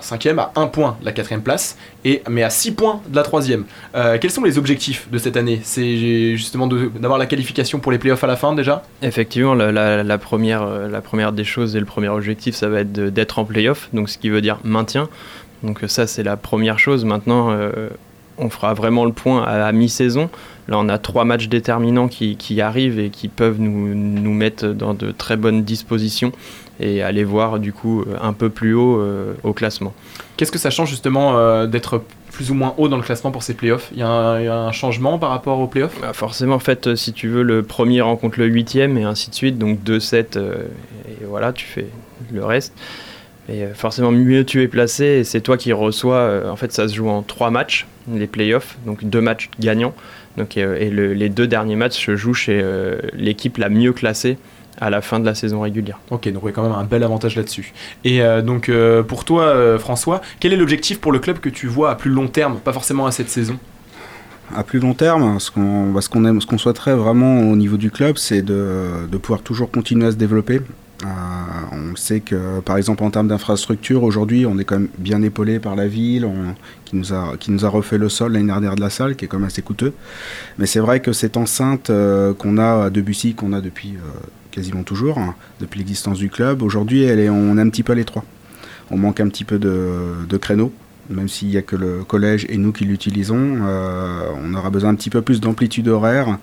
cinquième à un point de la quatrième place, et, mais à 6 points de la troisième. Euh, quels sont les objectifs de cette année? C'est justement d'avoir la qualification pour les playoffs à la fin déjà? Effectivement, la, première, euh, la première des choses et le premier objectif, ça va être d'être en playoff, donc ce qui veut dire maintien. Donc ça, c'est la première chose. Maintenant, euh, on fera vraiment le point à, mi-saison. Là, on a trois matchs déterminants qui, qui arrivent et qui peuvent nous, nous, mettre dans de très bonnes dispositions et aller voir du coup un peu plus haut euh, au classement. Qu'est-ce que ça change justement euh, d'être plus ou moins haut dans le classement pour ces playoffs? Il y, a un, changement par rapport aux playoffs? Bah Forcément, en fait, si tu veux, le premier rencontre le huitième et ainsi de suite, donc 2-7, euh, et voilà, tu fais le reste. Et forcément, mieux tu es placé, et c'est toi qui reçois. en fait, ça se joue en trois matchs, les playoffs, donc deux matchs gagnants. Donc, et les deux derniers matchs se jouent chez l'équipe la mieux classée à la fin de la saison régulière. Ok, donc il y a quand même un bel avantage là-dessus. Et euh, donc euh, pour toi, euh, François, quel est l'objectif pour le club que tu vois à plus long terme, pas forcément à cette saison? À plus long terme, ce qu'on bah, aime, ce qu'on souhaiterait vraiment au niveau du club, c'est de, de, pouvoir toujours continuer à se développer. On sait que, par exemple, en termes d'infrastructure, aujourd'hui, on est quand même bien épaulé par la ville, qui, nous a, refait le sol l'année dernière de la salle, qui est quand même assez coûteux. Mais c'est vrai que cette enceinte qu'on a à Debussy, qu'on a depuis quasiment toujours, hein, depuis l'existence du club. Aujourd'hui, on est un petit peu à l'étroit. On manque un petit peu de, créneaux, même s'il n'y a que le collège et nous qui l'utilisons. Euh, on aura besoin un petit peu plus d'amplitude horaire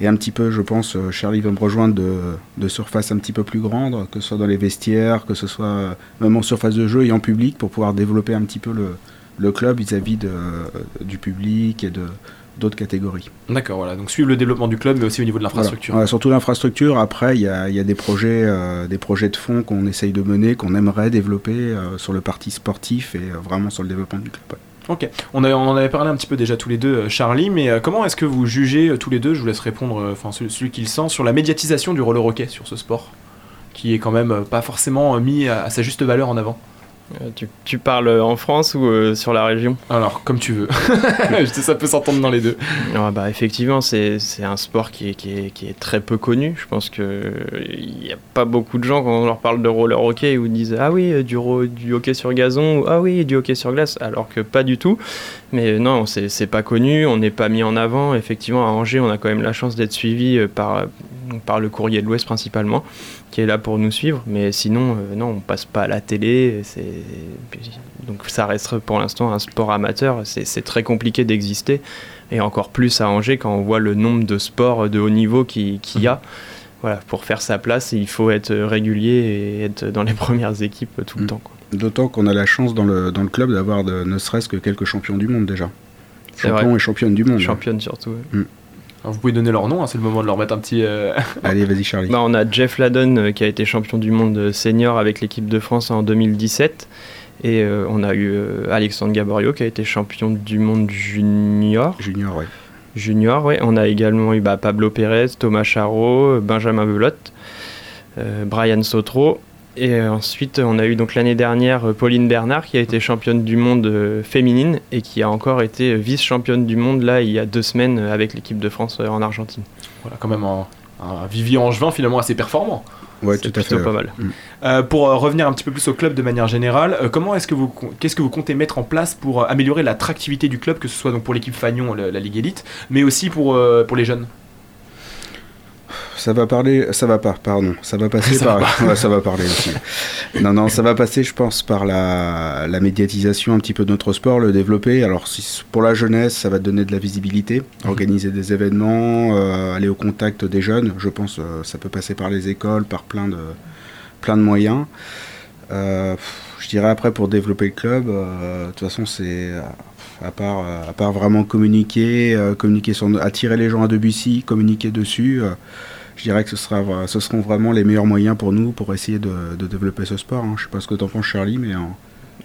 et un petit peu, je pense, euh, Charlie va me rejoindre, de, surface un petit peu plus grande, que ce soit dans les vestiaires, que ce soit même en surface de jeu et en public, pour pouvoir développer un petit peu le, club vis-à-vis du public et de, d'autres catégories. D'accord, voilà. Donc suivre le développement du club, mais aussi au niveau de l'infrastructure. surtout l'infrastructure. Après, il y a, des projets, euh, des projets de fonds qu'on essaye de mener, qu'on aimerait développer euh, sur le parti sportif et euh, vraiment sur le développement du club. Ok, on, on, en avait parlé un petit peu déjà tous les deux, Charlie, mais comment est-ce que vous jugez tous les deux, je vous laisse répondre, enfin celui, celui qui le sent, sur la médiatisation du roller hockey sur ce sport, qui est quand même pas forcément mis à sa juste valeur en avant? Tu, tu parles en France ou euh, sur la région Alors, comme tu veux. Ça peut s'entendre dans les deux. Ah bah, Effectivement, c'est un sport qui est, qui, est, qui est très peu connu. Je pense qu'il n'y a pas beaucoup de gens, quand on leur parle de roller hockey, où ils disent Ah oui, euh, du hockey sur gazon, ou Ah oui, du hockey sur glace, alors que pas du tout. Mais euh, non, c'est c'est pas connu, on n'est pas mis en avant. Effectivement, à Angers, on a quand même la chance d'être suivi euh, par, par le courrier de l'Ouest principalement, qui est là pour nous suivre. Mais sinon, euh, non, on passe pas à la télé. Donc ça reste pour l'instant un sport amateur. C'est très compliqué d'exister. Et encore plus à Angers quand on voit le nombre de sports de haut niveau qu'il y a. Voilà, pour faire sa place, il faut être régulier et être dans les premières équipes tout le temps. quoi. D'autant qu'on a la chance dans le, dans le club d'avoir de- ne serait-ce que quelques champions du monde déjà. Champions et championnes du monde. Championne surtout. ouais. Mm. Alors, vous pouvez donner leur nom, hein, c'est le moment de leur mettre un petit. euh, Allez, vas-y Charlie. Bah, on a Jeff Ladon euh, qui a été champion du monde senior avec l'équipe de France en 2017. Et euh, on a eu euh, Alexandre Gaborio qui a été champion du monde junior. Junior, ouais. Junior, ouais. On a également eu bah, Pablo Pérez, Thomas Charot, Benjamin Belotte, euh, Brian Sotro. Et euh, ensuite, on a eu donc l'année dernière euh, Pauline Bernard qui a été championne du monde euh, féminine et qui a encore été vice-championne du monde là il y a deux semaines avec l'équipe de France en Argentine. voilà, quand même un, un vivier angevin finalement assez performant. Ouais, C'est tout à fait. pas ouais. mal. Mm. Euh, pour euh, revenir un petit peu plus au club de manière générale, euh, comment est-ce que vous qu'est-ce que vous comptez mettre en place pour euh, améliorer l'attractivité du club, que ce soit donc pour l'équipe Fagnon, le- la Ligue Élite, mais aussi pour, euh, pour les jeunes? Ça va parler, ça va pas, pardon. Ça va passer Ça par. va Ouais, ça va parler aussi. non, non, ça va passer, je pense, par la, la médiatisation un petit peu de notre sport, le développer. Alors, si, pour la jeunesse, ça va donner de la visibilité, organiser des événements, euh, aller au contact des jeunes. Je pense euh, ça peut passer par les écoles, par plein de, plein de moyens. Euh, je dirais après pour développer le club, de toute façon, c'est à part, à part vraiment communiquer, euh, communiquer sur, attirer les gens à Debussy, communiquer dessus. euh, je dirais que ce, sera, ce seront vraiment les meilleurs moyens pour nous pour essayer de, de développer ce sport. hein. Je sais pas ce que t'en penses, Charlie, mais en,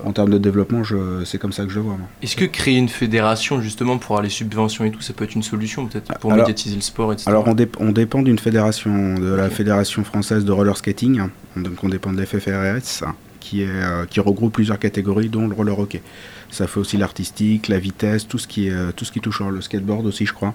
en termes de développement, c'est comme ça que je le vois. Est-ce que créer une fédération justement pour avoir les subventions et tout, ça peut être une solution peut-être pour Alors- médiatiser le sport, etc. Alors on, dép- on dépend d'une fédération, de la fédération française de roller skating, donc on dépend de l'FFRS, qui, est, euh, qui regroupe plusieurs catégories, dont le roller hockey. Ça fait aussi l'artistique, la vitesse, tout ce qui, est, euh, tout ce qui touche le skateboard aussi, je crois.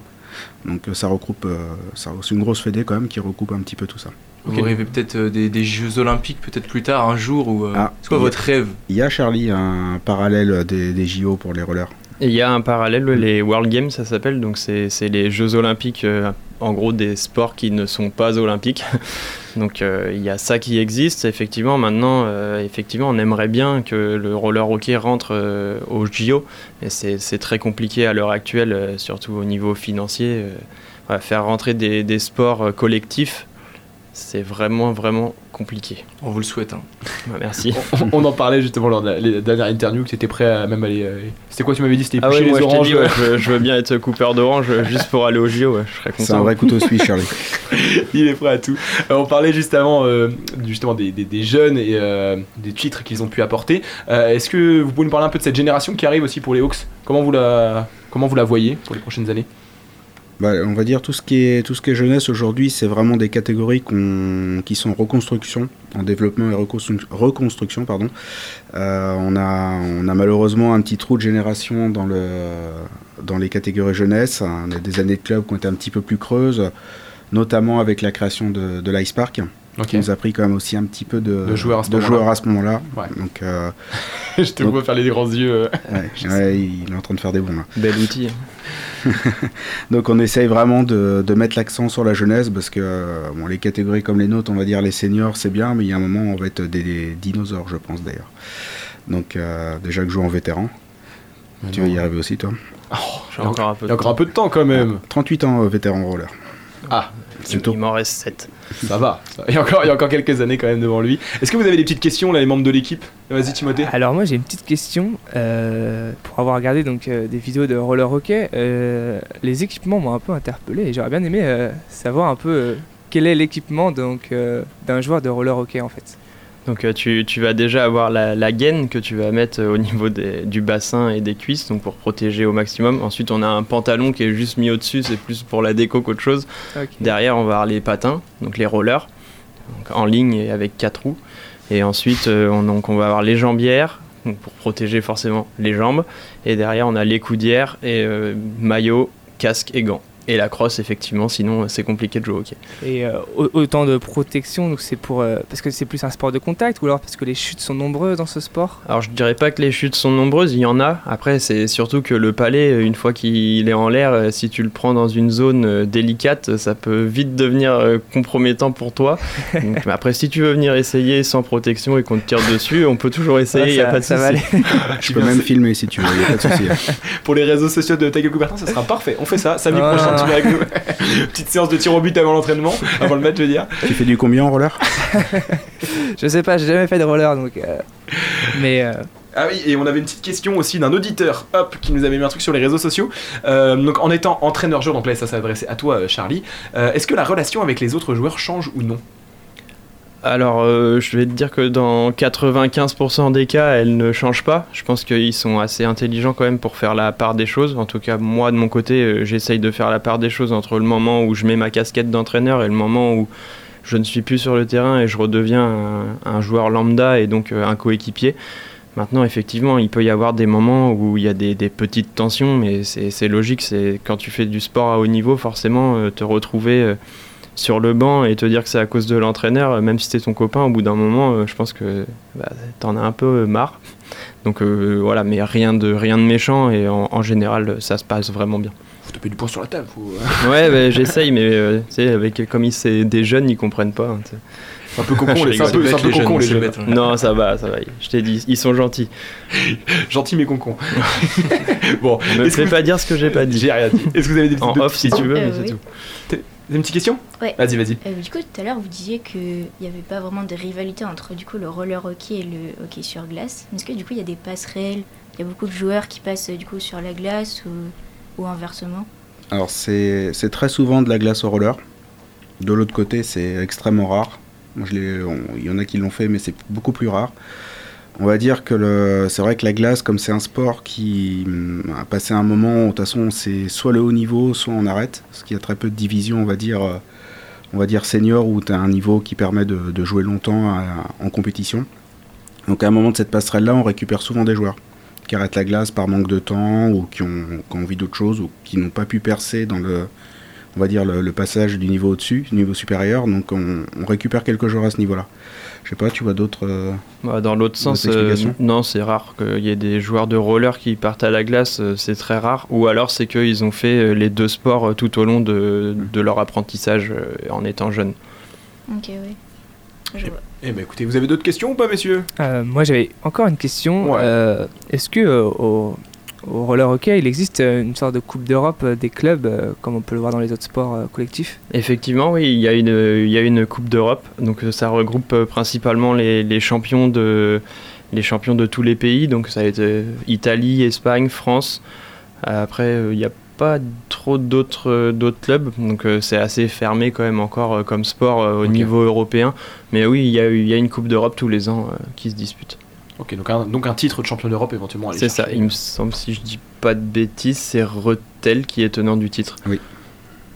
Donc euh, ça regroupe, euh, ça, c'est une grosse fédé quand même qui regroupe un petit peu tout ça. Vous rêvez peut-être euh, des, des Jeux Olympiques peut-être plus tard, un jour ou euh, Ah, c'est quoi votre rêve? Il y a Charlie un parallèle des, des JO pour les rollers. Et il y a un parallèle, les World Games, ça s'appelle, donc c'est c'est les Jeux Olympiques, euh, en gros des sports qui ne sont pas olympiques. donc euh, il y a ça qui existe, effectivement. Maintenant, euh, effectivement, on aimerait bien que le roller hockey rentre euh, au JO, mais c'est très compliqué à l'heure actuelle, surtout au niveau financier. faire rentrer des, sports collectifs, c'est vraiment, vraiment compliqué. On vous le souhaite. hein. Merci. on, on en parlait justement lors de la, la dernière interview que tu étais prêt à même aller. euh, C'était quoi tu m'avais dit C'était Ah ouais, moi les je t'ai oranges dit, ouais, je, je veux bien être coupeur d'orange euh, juste pour aller au JO, ouais, je serais content. C'est un vrai couteau suisse, Charlie. Il est prêt à tout. Euh, on parlait juste avant euh, justement des, des- des jeunes et euh, des titres qu'ils ont pu apporter. Euh, Est-ce que vous pouvez nous parler un peu de cette génération qui arrive aussi pour les Hawks? Comment vous la comment vous la voyez pour les prochaines années? Bah, on va dire tout ce qui est tout ce qui est jeunesse aujourd'hui, c'est vraiment des catégories qui sont en reconstruction, en développement et reconstru- reconstruction, pardon. Euh, on a on a malheureusement un petit trou de génération dans le dans les catégories jeunesse. On a des années de club qui ont été un petit peu plus creuses, notamment avec la création de, de l'Ice Park. Ok. Qui nous a pris quand même aussi un petit peu de, De joueurs à ce moment-là. moment-là. Ouais. Donc, euh, Je te Donc- vois faire les grands yeux. euh. ouais, ouais, il est en train de faire des bons là. Bel outil. Donc on essaye vraiment de, de mettre l'accent sur la jeunesse parce que euh, bon, les catégories comme les nôtres, on va dire les seniors, c'est bien, mais il y a un moment on va être des, des dinosaures, je pense d'ailleurs. Donc euh, déjà que je joue en vétéran. tu vas y arriver aussi toi J'ai encore un peu Il y a encore un peu de temps quand même. 38 ans euh, vétéran roller. Ah, Il, il m'en reste 7. Ça va. Il, y a encore, il y a encore quelques années quand même devant lui. Est-ce que vous avez des petites questions là, les membres de l'équipe? Vas-y Timothée. Alors moi j'ai une petite question euh, pour avoir regardé donc euh, des vidéos de roller hockey. euh, les équipements m'ont un peu interpellé et j'aurais bien aimé savoir un peu quel est l'équipement d'un joueur de roller hockey en fait. Donc euh, tu, tu vas déjà avoir la, la gaine que tu vas mettre euh, au niveau des- du bassin et des cuisses, donc pour protéger au maximum. Ensuite on a un pantalon qui est juste mis au-dessus, c'est plus pour la déco qu'autre chose. Derrière on va avoir les patins, donc les rollers, donc en ligne et avec quatre roues. Et ensuite, on, donc, on va avoir les jambières, donc pour protéger forcément les jambes. Et derrière, on a les coudières et maillot, casque et gants et la crosse effectivement sinon c'est compliqué de jouer au hockey. Et euh, autant de protection donc c'est pour euh, parce que c'est plus un sport de contact ou alors parce que les chutes sont nombreuses dans ce sport? Alors je dirais pas que les chutes sont nombreuses, il y en a. Après c'est surtout que le palais une fois qu'il est en l'air euh, si tu le prends dans une zone délicate, ça peut vite devenir compromettant pour toi. donc, après si tu veux venir essayer sans protection et qu'on te tire dessus, on peut toujours essayer, il n'y a pas de souci. Je peux même filmer si tu veux, il a pas de souci. pour les réseaux sociaux de Taguel Coubertin, ça sera parfait. On fait ça samedi prochain avec nous. Petite séance de tir au but avant l'entraînement, avant le match, je veux dire. Tu fais du combien en roller? Je sais pas, j'ai jamais fait de roller donc. Euh, mais. Euh, ah oui, et on avait une petite question aussi d'un auditeur, hop, qui nous avait mis un truc sur les réseaux sociaux. Euh, donc en étant entraîneur-joueur, donc là ça s'adressait à toi Charlie, est-ce que la relation avec les autres joueurs change ou non? Alors, euh, je vais te dire que dans 95% des cas, elle ne change pas. Je pense qu'ils sont assez intelligents quand même pour faire la part des choses. En tout cas, moi, de mon côté, euh, j'essaye de faire la part des choses entre le moment où je mets ma casquette d'entraîneur et le moment où je ne suis plus sur le terrain et je redeviens un, joueur lambda et donc euh, un coéquipier. Maintenant, effectivement, il peut y avoir des moments où il y a des, des petites tensions, mais c'est logique. C'est quand tu fais du sport à haut niveau, forcément, te retrouver sur le banc et te dire que c'est à cause de l'entraîneur, euh, même si c'était ton copain, au bout d'un moment, euh, je pense que bah, t'en as un peu euh, marre. Donc voilà, mais rien de, rien de méchant et en, général, ça se passe vraiment bien. Faut taper du poing sur la table. ouais, bah, j'essaye, mais avec, comme c'est des jeunes, ils comprennent pas. Hein, un peu cocon, les, un peu, un peu les jeunes. Non, ça va, ça va. Je t'ai dit, ils sont gentils. gentils mais concons. bon, ne fais pas dire ce que j'ai pas dit. J'ai rien dit. Est-ce que vous avez des En off si tu veux, mais c'est tout une petite question? Ouais. Vas-y, vas-y. Euh, du coup, tout à l'heure, vous disiez qu'il n'y avait pas vraiment de rivalité entre du coup, le roller hockey et le hockey sur glace. Est-ce que du coup, il y a des passerelles? Il y a beaucoup de joueurs qui passent du coup sur la glace ou, ou inversement? Alors, c'est très souvent de la glace au roller. De l'autre côté, c'est extrêmement rare. Il y en a qui l'ont fait, mais c'est beaucoup plus rare. On va dire que c'est vrai que la glace, comme c'est un sport qui hum, a passé un moment, de toute façon, c'est soit le haut niveau, soit on arrête. Parce qu'il y a très peu de divisions, on va dire, euh, on va dire senior, où tu as un niveau qui permet de, jouer longtemps en compétition. Donc à un moment de cette passerelle-là, on récupère souvent des joueurs qui arrêtent la glace par manque de temps ou qui ont, envie d'autre chose ou qui n'ont pas pu percer dans le, on va dire le, passage du niveau au-dessus, du niveau supérieur. Donc on, on récupère quelques joueurs à ce niveau-là. Je sais pas, tu vois d'autres. Euh, bah, dans l'autre sens, euh, non, c'est rare qu'il y ait des joueurs de roller qui partent à la glace, euh, c'est très rare. Ou alors c'est qu'ils ont fait les deux sports tout au long de, de leur apprentissage en étant jeunes. Ok, oui. Je vois. Eh ben écoutez, vous avez d'autres questions ou pas, messieurs? Moi j'avais encore une question. Est-ce que au, au roller hockey, il existe euh, une sorte de Coupe d'Europe euh, des clubs, euh, comme on peut le voir dans les autres sports collectifs Effectivement, oui, il y a une, il y a une Coupe d'Europe. Donc ça regroupe principalement les, les, champions de, les champions de tous les pays. Donc ça a été Italie, Espagne, France. Après, il n'y a pas trop d'autres d'autres clubs, donc c'est assez fermé quand même encore comme sport au niveau européen. Mais oui, il y, a, il y a une Coupe d'Europe tous les ans qui se dispute. Ok, donc un, donc un titre de champion d'Europe éventuellement. C'est ça, il me semble, si je dis pas de bêtises, c'est Retel qui est tenant du titre. Oui.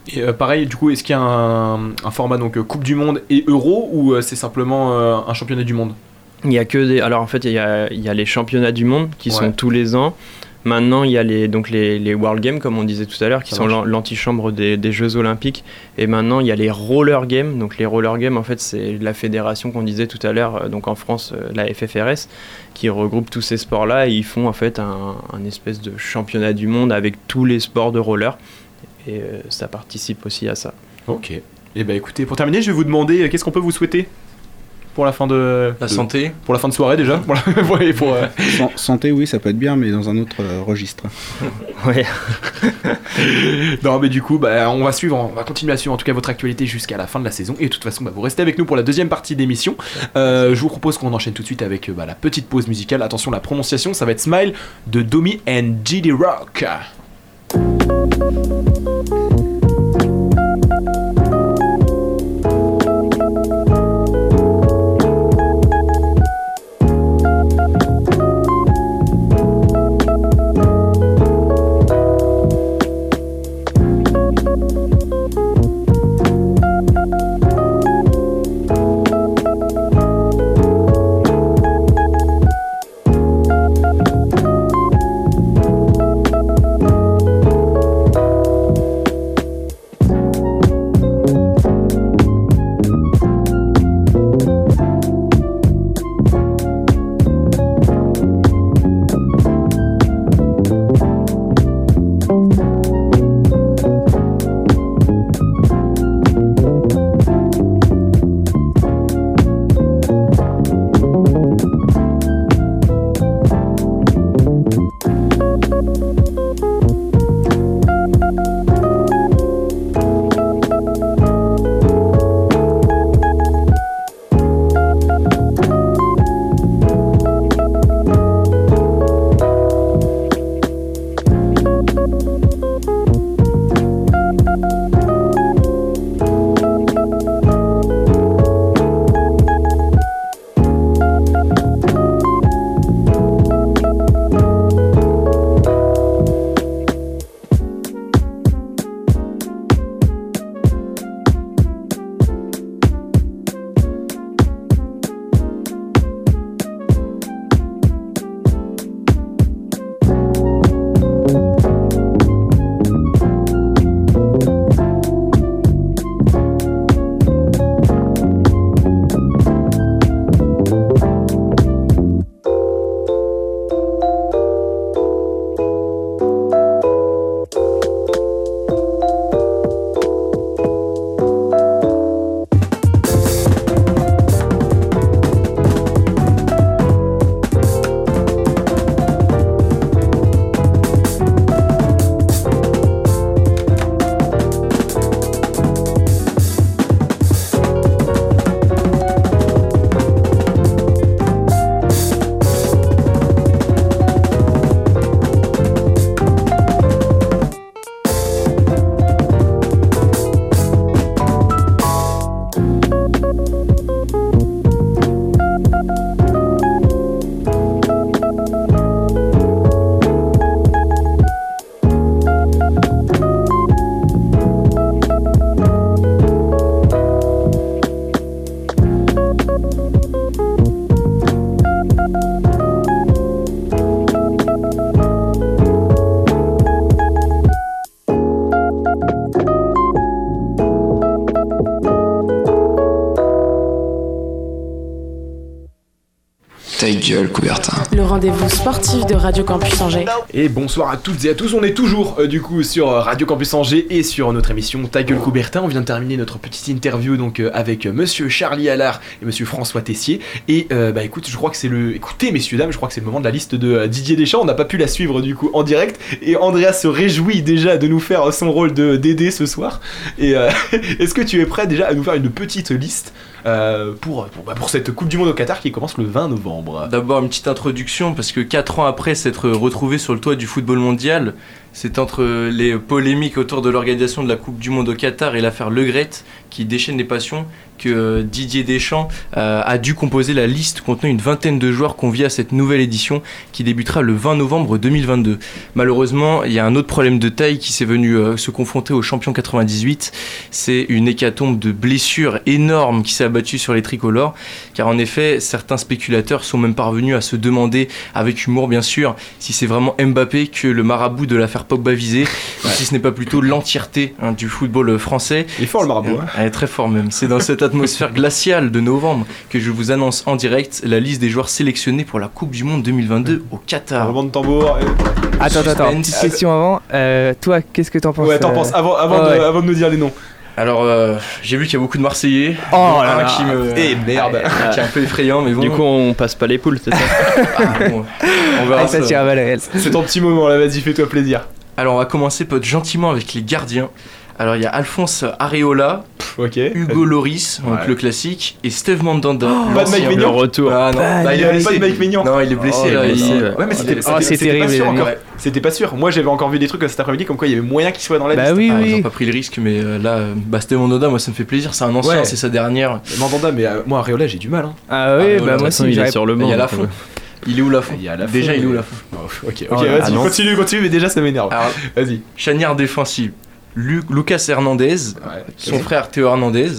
Et euh, pareil, du coup, est-ce qu'il y a un, format donc euh, Coupe du Monde et Euro ou euh, c'est simplement un championnat du monde? Il y a que des. Alors en fait, il y a, il y a les championnats du monde qui sont tous les ans. Maintenant, il y a les, donc les, les World Games, comme on disait tout à l'heure, qui sont l'antichambre des, des, Jeux Olympiques. Et maintenant, il y a les Roller Games. Donc, les Roller Games, en fait, c'est la fédération qu'on disait tout à l'heure, euh, donc en France, euh, la FFRS, qui regroupe tous ces sports-là. Et ils font, en fait, un, un, espèce de championnat du monde avec tous les sports de roller. Et euh, ça participe aussi à ça. Ok. Et eh ben écoutez, pour terminer, je vais vous demander qu'est-ce qu'on peut vous souhaiter? Pour la fin de la santé. pour la fin de soirée déjà. Pour euh, santé oui ça peut être bien mais dans un autre euh, registre. Ouais. Non mais du coup bah, on va suivre on va continuer à suivre en tout cas votre actualité jusqu'à la fin de la saison. Et de toute façon bah, vous restez avec nous pour la deuxième partie d'émission. Euh, je vous propose qu'on enchaîne tout de suite avec bah, la petite pause musicale. Attention la prononciation ça va être Smile de Domi and GD Rock gueule, Coubertin. Le rendez-vous sportif de Radio Campus Angers. Et bonsoir à toutes et à tous, on est toujours euh, du coup sur euh, Radio Campus Angers et sur notre émission Ta gueule Coubertin. On vient de terminer notre petite interview donc euh, avec monsieur Charlie Allard et monsieur François Tessier. Et euh, bah écoute, je crois que c'est le. Écoutez, messieurs, dames, je crois que c'est le moment de la liste de euh, Didier Deschamps. On n'a pas pu la suivre du coup en direct. Et Andrea se réjouit déjà de nous faire son rôle de Dédé ce soir. Et euh, est-ce que tu es prêt déjà à nous faire une petite liste euh, pour, pour, bah, pour cette Coupe du Monde au Qatar qui commence le 20 novembre. D'abord une petite introduction parce que 4 ans après s'être retrouvé sur le toit du football mondial, c'est entre les polémiques autour de l'organisation de la Coupe du Monde au Qatar et l'affaire Le qui déchaîne les passions que euh, Didier Deschamps euh, a dû composer la liste contenant une vingtaine de joueurs conviés à cette nouvelle édition qui débutera le 20 novembre 2022. Malheureusement, il y a un autre problème de taille qui s'est venu euh, se confronter au champion 98. C'est une hécatombe de blessures énormes qui s'est abattue sur les tricolores, car en effet, certains spéculateurs sont même parvenus à se demander, avec humour bien sûr, si c'est vraiment Mbappé que le marabout de l'affaire Pogba visé, si ce n'est pas plutôt l'entièreté hein, du football français. Il est fort le marabout. Hein. Est très fort même. C'est dans cette atmosphère glaciale de novembre que je vous annonce en direct la liste des joueurs sélectionnés pour la Coupe du Monde 2022 au Qatar. Roulement de tambour. Attends, attends, attends. Petite question avant. Euh, toi, qu'est-ce que t'en penses Ouais, t'en euh, penses avant, avant, ouais, de, ouais. avant de nous dire les noms. Alors, euh, j'ai vu qu'il y a beaucoup de Marseillais. Oh là là. qui me. Eh, merde. qui est un peu effrayant, mais bon. Du coup, on passe pas les poules, c'est ça Ah, bon, on verra Ah, ça ça. C'est ton petit moment là, vas-y, fais-toi plaisir. Alors, on va commencer peut-être gentiment avec les gardiens. Alors, il y a Alphonse Areola. Hugo Loris, donc Ouais. le classique, et Steve Mandanda. Pas de Mike Le retour. Ah non, bah, Il il y est pas blessé. de Mike. Non, il est blessé Oh, il là. est il- blessé, ouais. Mais c'était Oh, pas sûr encore. C'était pas sûr. Moi, j'avais encore vu des trucs cet après-midi comme quoi il y avait moyen qu'il soit dans la Bah liste. oui, Ah, ils ont pas pris le risque, mais euh, là, euh, bah, Steve Mandanda, moi ça me fait plaisir, c'est un ancien, Ouais. c'est sa dernière. Mandanda, mais euh, moi, Areola, j'ai du mal. Hein. Ah oui, Ah, bah moi aussi, il est sur le Il banc. y a la fond. Il est où la fond Il Déjà, il est où mais- la fond Oh, ok, ok, Oh, vas-y, ah non. continue, continue, mais déjà ça m'énerve. Vas-y. Chanière défensive. Lu- Lucas Hernandez, Ouais. son frère Théo Hernandez.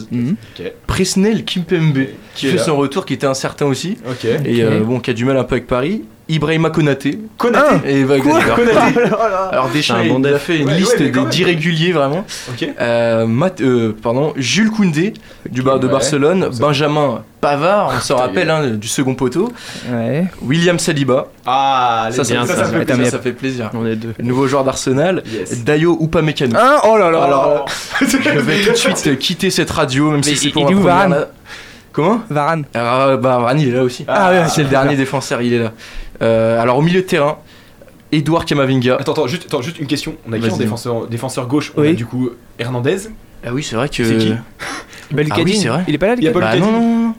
Presnel Kimpembe, qui fait là. son retour, qui était incertain aussi, Ok. et euh, bon, qui a du mal un peu avec Paris. Ibrahima Konaté. Konaté. Et va- d'accord. Konaté. Alors Deschamps, un bon il a fait une Ouais, liste ouais, d'irréguliers vraiment. Ok. Euh, Matt- euh, pardon, Jules Koundé du bar de ouais. Barcelone, Benjamin Pavard, on se rappelle hein, du second poteau, Ouais. William Saliba, Ah, ça, ça, bien, ça, ça, ça fait, ça, plaisir. On est deux. Le nouveau joueur d'Arsenal, Yes. Dayo Upamecano. Hein oh là là. Alors, je vais tout de suite quitter cette radio, même si c'est pour il Comment Varane. Ah, bah, Varane, il est là aussi. Ah, ouais, c'est le dernier défenseur, il est là. Euh, alors, au milieu de terrain, Edouard Camavinga. Attends, attends, juste, attends, juste une question. On a qui en défenseur, défenseur gauche? On Oui. a du coup Hernandez. Ah oui, c'est vrai que. C'est qui? Bah, Lucas Ah oui, c'est vrai. Il est pas là, Il y a Lucas pas Bah non, non.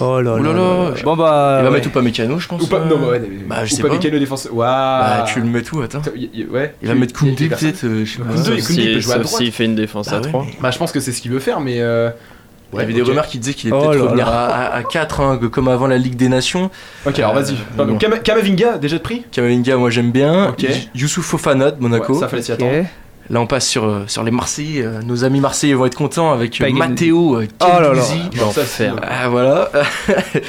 Oh là Oh là là. là. Bon bah. Il va ouais. mettre Upamecano, je pense. Ou pas euh. Non, bah ouais. Bah, je sais ou pas. Mécano défenseur. Waouh. Bah, tu le mets tout, attends. Y- y- Ouais. Il va mettre Koundé peut-être, euh, je sais pas. Koundé, Sauf Koundé, il peut si- jouer à droite. s'il fait une défense Bah à ouais, 3. mais- Bah, je pense que c'est ce qu'il veut faire, mais. Il y avait des rumeurs qui disaient qu'il allait Oh peut-être revenir à, à, 4, comme avant la Ligue des Nations. Ok, alors vas-y. Euh, Pardon, bon. Kama- Kamavinga, déjà de prix Kamavinga, moi j'aime bien. Ok. Y- Youssouf Fofana de Monaco. Ouais, Ça fallait s'y attendre. Là, on passe sur, euh, sur les Marseillais. euh, nos amis Marseillais vont être contents avec. Matteo euh, Oh là là. Ah, voilà.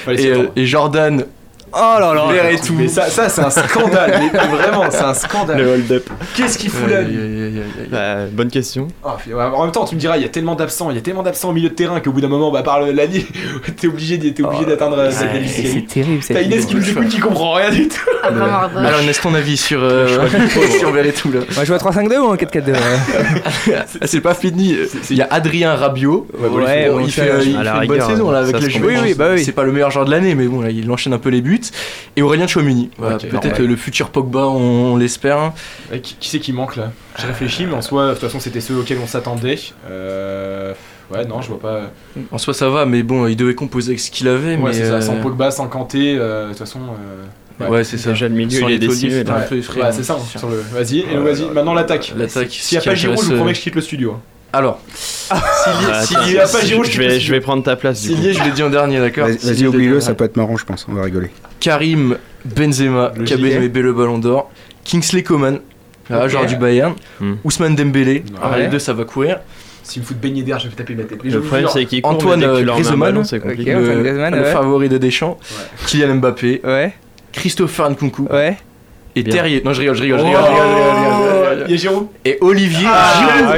Fallait s'y et, euh, attendre. et Jordan Oh là là. Verretou. Mais ça, ça c'est un scandale. mais vraiment, c'est un scandale. Le hold-up. Qu'est-ce qu'il fout là. Bah, bonne question. Ouais, En même temps, tu me diras, il y a tellement d'absents, il y a tellement d'absents au milieu de terrain qu'au bout d'un moment, bah, par le- la ligne, t'es obligé, d'y- t'es obligé Oh, d'atteindre ouais, cette C'est liste. c'est terrible. T'as Inès qui écoute qui comprend rien du tout. Ah, vraiment, ah, bah, Alors, laisse ton avis sur, euh, sur Verretou là. On va jouer à 3-5-2 ou en 4-4-2 ouais. Ah, c'est pas fini. Il y a Adrien Rabiot. Ouais, bon, il Ouais, fait, euh, fait une bonne saison là avec les. Juventus. Oui, oui, bah oui. C'est pas le meilleur joueur de l'année, mais bon, là, il enchaîne un peu les buts. Et Aurélien Chouamini. Voilà, Ok, Peut-être le futur Pogba, on, on l'espère. Ouais, qui, qui c'est qui manque là? J'ai réfléchi, mais en soi, de toute façon, c'était ceux auxquels on s'attendait. Euh... Ouais, non, je vois pas. En soi, ça va, mais bon, il devait composer avec ce qu'il avait. Ouais, mais c'est euh, ça, sans Pogba, sans Kanté, euh, de toute façon. euh, Ouais, c'est ça. Déjà, le milieu, il est décimé. c'était là. un peu effrayant. Ouais, c'est ça, sur le. Vas-y, et vas-y, maintenant l'attaque. L'attaque. S'il n'y a pas Giroud, je vous promets euh, que je quitte le studio. hein. Alors, Ah, s'il attends, y y a pas Giroud, je vais, studio. je vais prendre ta place. est, je l'ai dit en dernier, d'accord Vas-y, oublie-le, ça peut être marrant, je pense. On va rigoler. Karim Benzema, qui a le ballon d'or. Kingsley Coman, ah, Ok. joueur du Bayern. Hmm. Ousmane Dembélé, alors les deux ça va courir. S'il me fout de baigner d'air, je vais taper ma tête. Mais Le vous problème, c'est qu'il Antoine un Griezmann. le, Griezmann, le ouais. favori de Deschamps. Ouais. Kylian Mbappé, Ouais, Christopher Nkunku ouais. et. Terrier. Non, je rigole, je rigole, je rigole, je rigole, je rigole, je rigole, je rigole. Il y a Giroud Et Olivier Ah, Giroud.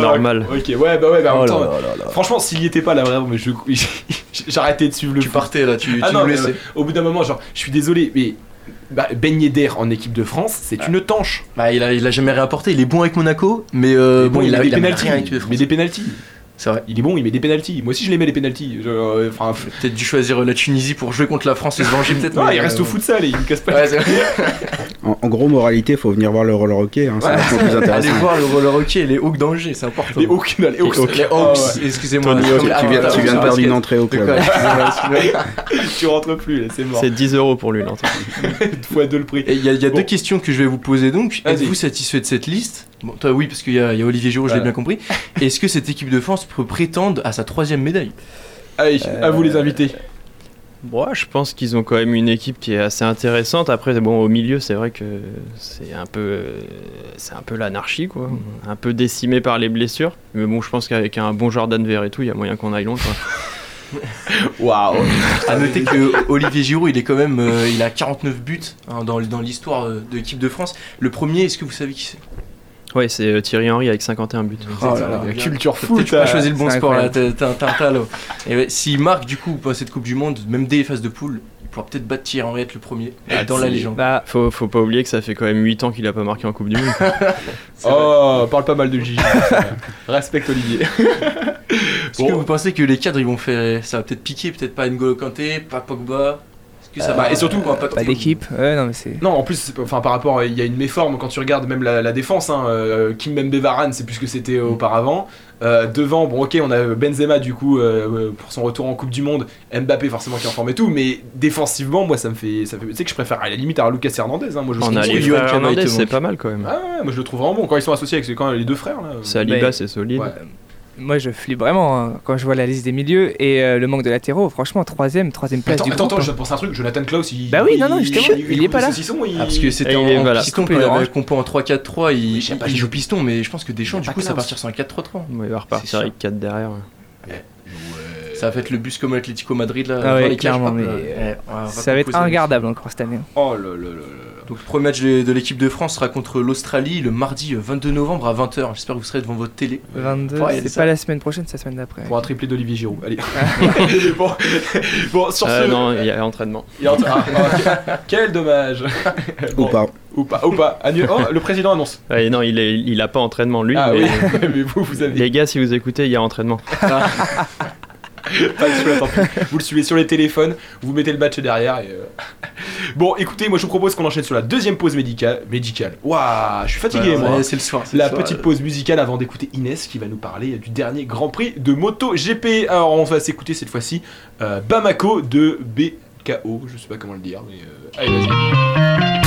Normal. Ok, ouais, bah ouais, bah en Oh même temps, franchement, s'il y était pas là, vraiment, mais je, j'arrêtais de suivre le Tu partais là, tu, Ah tu non, mais, au bout d'un moment, genre, je suis désolé, mais bah, Ben Yedder en équipe de France, c'est une tanche. Bah, il a, il a jamais rien apporté. Il est bon avec Monaco, mais euh, Mais bon, il a, met il a des il met des pénaltys. C'est vrai. Il est bon, il met des pénaltys. Moi aussi, je les mets les pénaltys. Je- euh, Peut-être dû choisir la Tunisie pour jouer contre la France et se venger peut-être. non, mais, il reste euh, au futsal et il casse pas. Ouais. En, en gros, moralité, faut venir voir le roller hockey, hein, c'est Ouais. vachement plus Allez intéressant. voir le roller hockey et les Hawks d'Angers, c'est important. Les Hawks, les Hawks. Les Hawks, Ah ouais. excusez-moi. Tony Hawk, tu viens- tu viens de perdre une entrée au club. tu rentres plus, là, c'est mort. C'est 10 euros pour lui l'entrée. fois deux le prix. Et il y a, il y a Bon. deux questions que je vais vous poser donc. Êtes-vous satisfait de cette liste? Bon, toi oui, parce qu'il y, a il y a Olivier Giroud, je l'ai bien compris. Est-ce que cette équipe de France peut prétendre à sa troisième médaille? Allez, à vous les invités. Bon, je pense qu'ils ont quand même une équipe qui est assez intéressante. Après, bon, au milieu, c'est vrai que c'est un peu, euh, c'est un peu l'anarchie, quoi. Un peu décimé par les blessures. Mais bon, je pense qu'avec un bon Jordan Vert et tout, il y a moyen qu'on aille loin, quoi. Waouh À noter que Olivier Giroud, il est quand même, euh, il a 49 buts hein, dans, dans l'histoire euh, de l'équipe de France. Le premier, est-ce que vous savez qui c'est? Ouais, c'est euh, Thierry Henry avec 51 buts. Oh là là, culture Peut-être foot. tu pas euh, choisi le bon sport là, t'as un tas là. Et ouais, s'il marque du coup pour cette Coupe du Monde, même dès les phases de poule, il pourra peut-être battre Thierry Henry être le premier dans la légende. Bah, Faut, faut pas oublier que ça fait quand même 8 ans qu'il a pas marqué en Coupe du Monde. Oh, parle pas mal de Gigi. Respecte Olivier. Est-ce que vous pensez que les cadres ils vont faire. Ça va peut-être piquer, peut-être pas N'Golo Kanté, pas Pogba? Que ça Euh, va. bah, et surtout, pas pas d'équipe. Ouais, non, mais c'est. Non, en plus, enfin, par rapport, il y a une méforme quand tu regardes même la, la défense. Hein, euh, Kim Varane, c'est plus ce que c'était auparavant. Euh, devant, bon, ok, on a Benzema du coup euh, pour son retour en Coupe du Monde. Mbappé forcément qui est en forme et tout, mais défensivement, moi ça me fait, ça fait, tu sais que je préfère à la limite à Lucas Hernandez. Hein, moi je On trouve a les frères Hernandez, c'est pas mal quand même. Ah ouais, moi je le trouve vraiment bon quand ils sont associés avec quand les deux frères là. Saliba, Mais- c'est solide. Ouais. Moi, je flippe vraiment hein, quand je vois la liste des milieux et euh, le manque de latéraux. Franchement, troisième, troisième place Attends, du attends, groupe. attends, je penser à un truc. Jonathan Klaus, il. Bah oui, non, non, justement, il est pas là. Saucisson, il... Ah, parce que c'était en, il est- en voilà. piston qu'on avait compo en 3-4-3, il, Mais je sais pas, il il joue piston, mais je pense que Deschamps, Il du coup, ça va partir sur un 4-3-3. Ouais, il va repartir avec 4 derrière. ouais. Ça va faire le bus comme l'Atlético Madrid là. Ah dans ouais, clairement, mais Ça va être regardable encore cette année. Oh là là là là. Donc le premier match de, de l'équipe de France sera contre l'Australie le mardi euh, 22 novembre à 20h. J'espère que vous serez devant votre télé. 22, Ouais, c'est pas la semaine prochaine, c'est la semaine d'après. Pour un triplé d'Olivier Giroud. Allez. bon, bon, sur Euh, ce. non, il y a entraînement. Il y a ah, ah, quel dommage. Ou pas. Ou pas. Ou pas. Annu- Oh, le président annonce. Ouais, non, il, est, il a pas entraînement lui. Ah mais- oui, mais vous, vous avez Les gars, si vous écoutez, il y a entraînement. pas de. Vous le suivez sur les téléphones, vous mettez le match derrière. Et euh, Bon, écoutez, moi je vous propose qu'on enchaîne sur la deuxième pause médicale. médicale. Waouh, je suis fatigué Ouais, moi. ouais, c'est le soir. La le soir. petite pause musicale avant d'écouter Inès qui va nous parler du dernier Grand Prix de Moto GP. Alors on va s'écouter cette fois-ci euh, Bamako de BKO. Je sais pas comment le dire, mais euh, allez vas-y.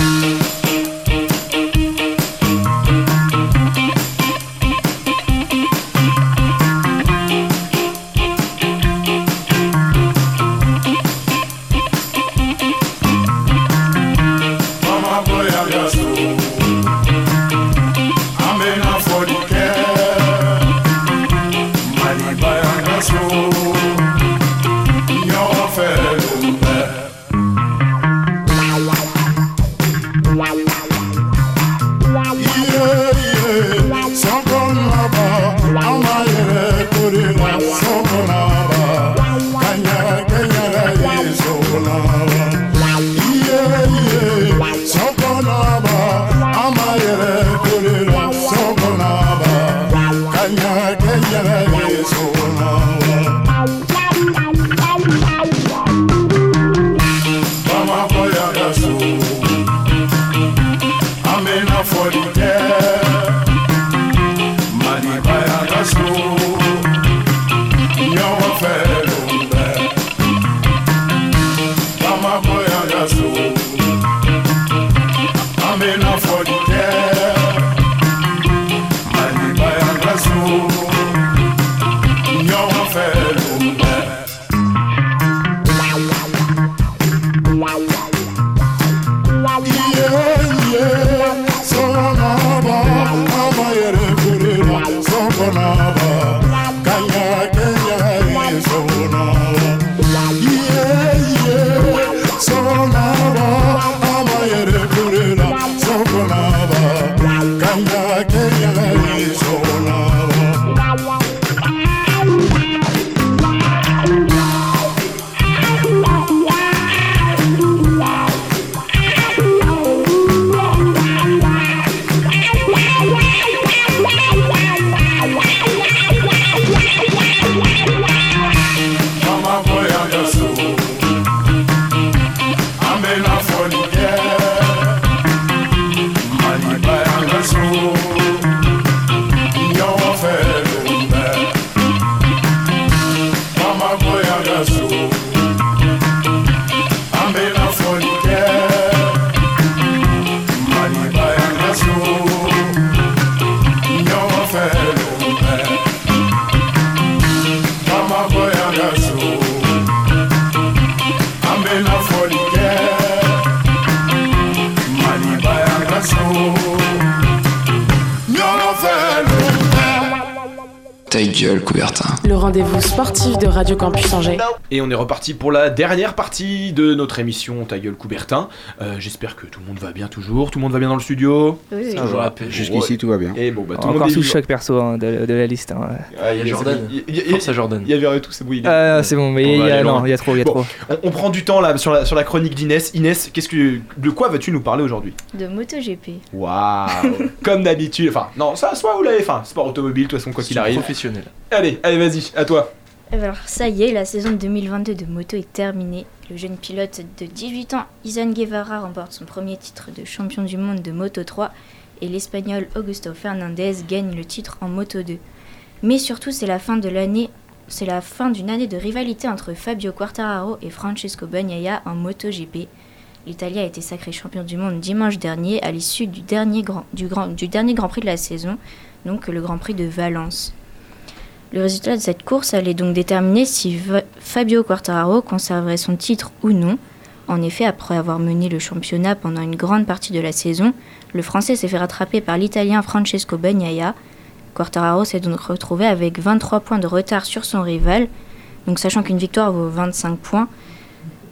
Et on est reparti pour la dernière partie de notre émission Ta gueule Coubertin. Euh, J'espère que tout le monde va bien toujours. Tout le monde va bien dans le studio Oui. Jusqu'ici, tout va bien. Et bon, bah tout le monde Encore sous vivant. chaque perso hein, de, de la liste. hein. Ah, il y a Jordan. Il y a- Jordan. Il y avait tout, c'est bon. Ah, c'est bon, mais On il y a, non, il y a trop, il y a Bon, trop. On, on prend du temps là sur la, sur la chronique d'Inès. Inès, qu'est-ce que, de quoi vas-tu nous parler aujourd'hui? De MotoGP. Waouh Comme d'habitude. Enfin, non, ça, soit vous l'avez. Enfin, sport automobile, de toute façon, quoi qu'il arrive. Professionnel. Allez, allez, vas-y, à toi. Alors ça y est, la saison 2022 de moto est terminée. Le jeune pilote de 18 ans, Izan Guevara, remporte son premier titre de champion du monde de Moto 3 et l'Espagnol Augusto Fernandez gagne le titre en Moto 2. Mais surtout, c'est la fin de l'année, c'est la fin d'une année de rivalité entre Fabio Quartararo et Francesco Bagnaia en MotoGP. L'Italien a été sacré champion du monde dimanche dernier à l'issue du dernier grand, du dernier Grand Prix de la saison, donc le Grand Prix de Valence. Le résultat de cette course allait donc déterminer si Fabio Quartararo conserverait son titre ou non. En effet, après avoir mené le championnat pendant une grande partie de la saison, le Français s'est fait rattraper par l'Italien Francesco Bagnaia. Quartararo s'est donc retrouvé avec 23 points de retard sur son rival. Donc sachant qu'une victoire vaut 25 points,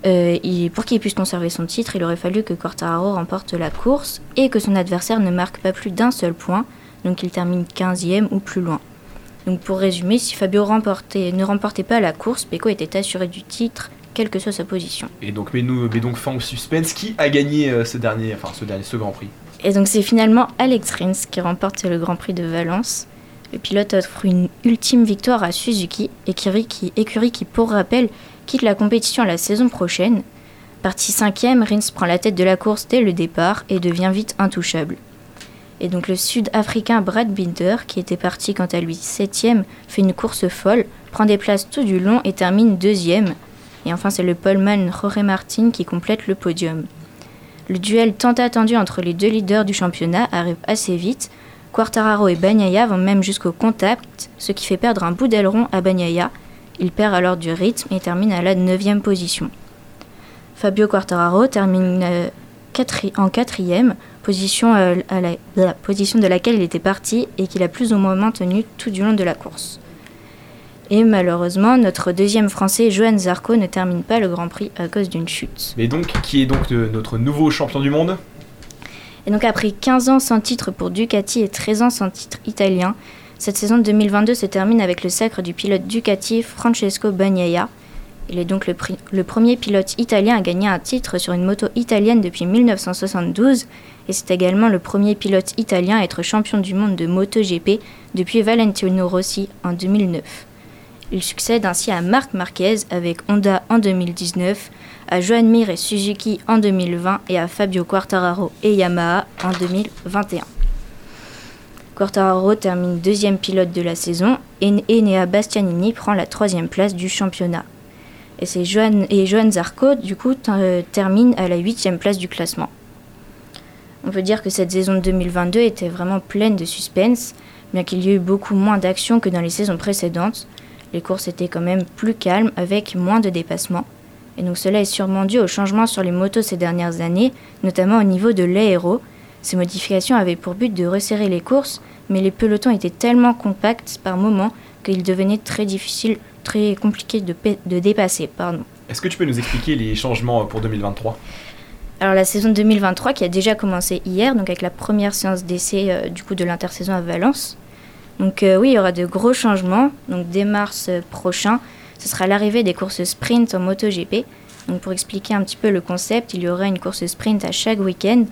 euh, pour qu'il puisse conserver son titre, il aurait fallu que Quartararo remporte la course et que son adversaire ne marque pas plus d'un seul point, donc il termine 15e ou plus loin. Donc pour résumer, si Fabio remportait- ne remportait pas la course, Pecco était assuré du titre, quelle que soit sa position. Et donc, mais nous, donc, fin au suspense, qui a gagné euh, ce dernier, enfin, ce dernier, ce Grand Prix? Et donc c'est finalement Alex Rins qui remporte le Grand Prix de Valence. Le pilote offre une ultime victoire à Suzuki, écurie qui, écurie qui pour rappel, quitte la compétition la saison prochaine. Parti cinquième, Rins prend la tête de la course dès le départ et devient vite intouchable. Et donc le Sud-Africain Brad Binder, qui était parti quant à lui septième, fait une course folle, prend des places tout du long et termine deuxième. Et enfin c'est le poleman Jorge Martin qui complète le podium. Le duel tant attendu entre les deux leaders du championnat arrive assez vite. Quartararo et Bagnaia vont même jusqu'au contact, ce qui fait perdre un bout d'aileron à Bagnaia. Il perd alors du rythme et termine à la 9 position. Fabio Quartararo termine euh, en quatrième, position, euh, à la, la position de laquelle il était parti et qu'il a plus ou moins maintenu tout du long de la course. Et malheureusement, notre deuxième français, Johan Zarco, ne termine pas le Grand Prix à cause d'une chute. Mais donc, qui est donc de- notre nouveau champion du monde? Et donc après 15 ans sans titre pour Ducati et 13 ans sans titre italien, cette saison 2022 se termine avec le sacre du pilote Ducati Francesco Bagnaia. Il est donc le, premier pilote italien à gagner un titre sur une moto italienne depuis 1972 et c'est également le premier pilote italien à être champion du monde de MotoGP depuis Valentino Rossi en 2009. Il succède ainsi à Marc Marquez avec Honda en 2019, à Joan Mir et Suzuki en 2020 et à Fabio Quartararo et Yamaha en 2021. Quartararo termine deuxième pilote de la saison et Enea Bastianini prend la troisième place du championnat. Et c'est Johan, et Zarco, du coup, euh, termine à la huitième place du classement. On peut dire que cette saison de 2022 était vraiment pleine de suspense, bien qu'il y ait eu beaucoup moins d'action que dans les saisons précédentes. Les courses étaient quand même plus calmes, avec moins de dépassements. Et donc cela est sûrement dû aux changements sur les motos ces dernières années, notamment au niveau de l'aéro. Ces modifications avaient pour but de resserrer les courses, mais les pelotons étaient tellement compacts par moments qu'il devenait très difficile, très compliqué de, de dépasser. Pardon. Est-ce que tu peux nous expliquer les changements pour 2023 Alors la saison 2023 qui a déjà commencé hier, donc avec la première séance d'essai euh, du coup de l'intersaison à Valence. Donc euh, oui, il y aura de gros changements. Donc dès mars euh, prochain, ce sera l'arrivée des courses sprint en MotoGP. Donc pour expliquer un petit peu le concept, il y aura une course sprint à chaque week-end.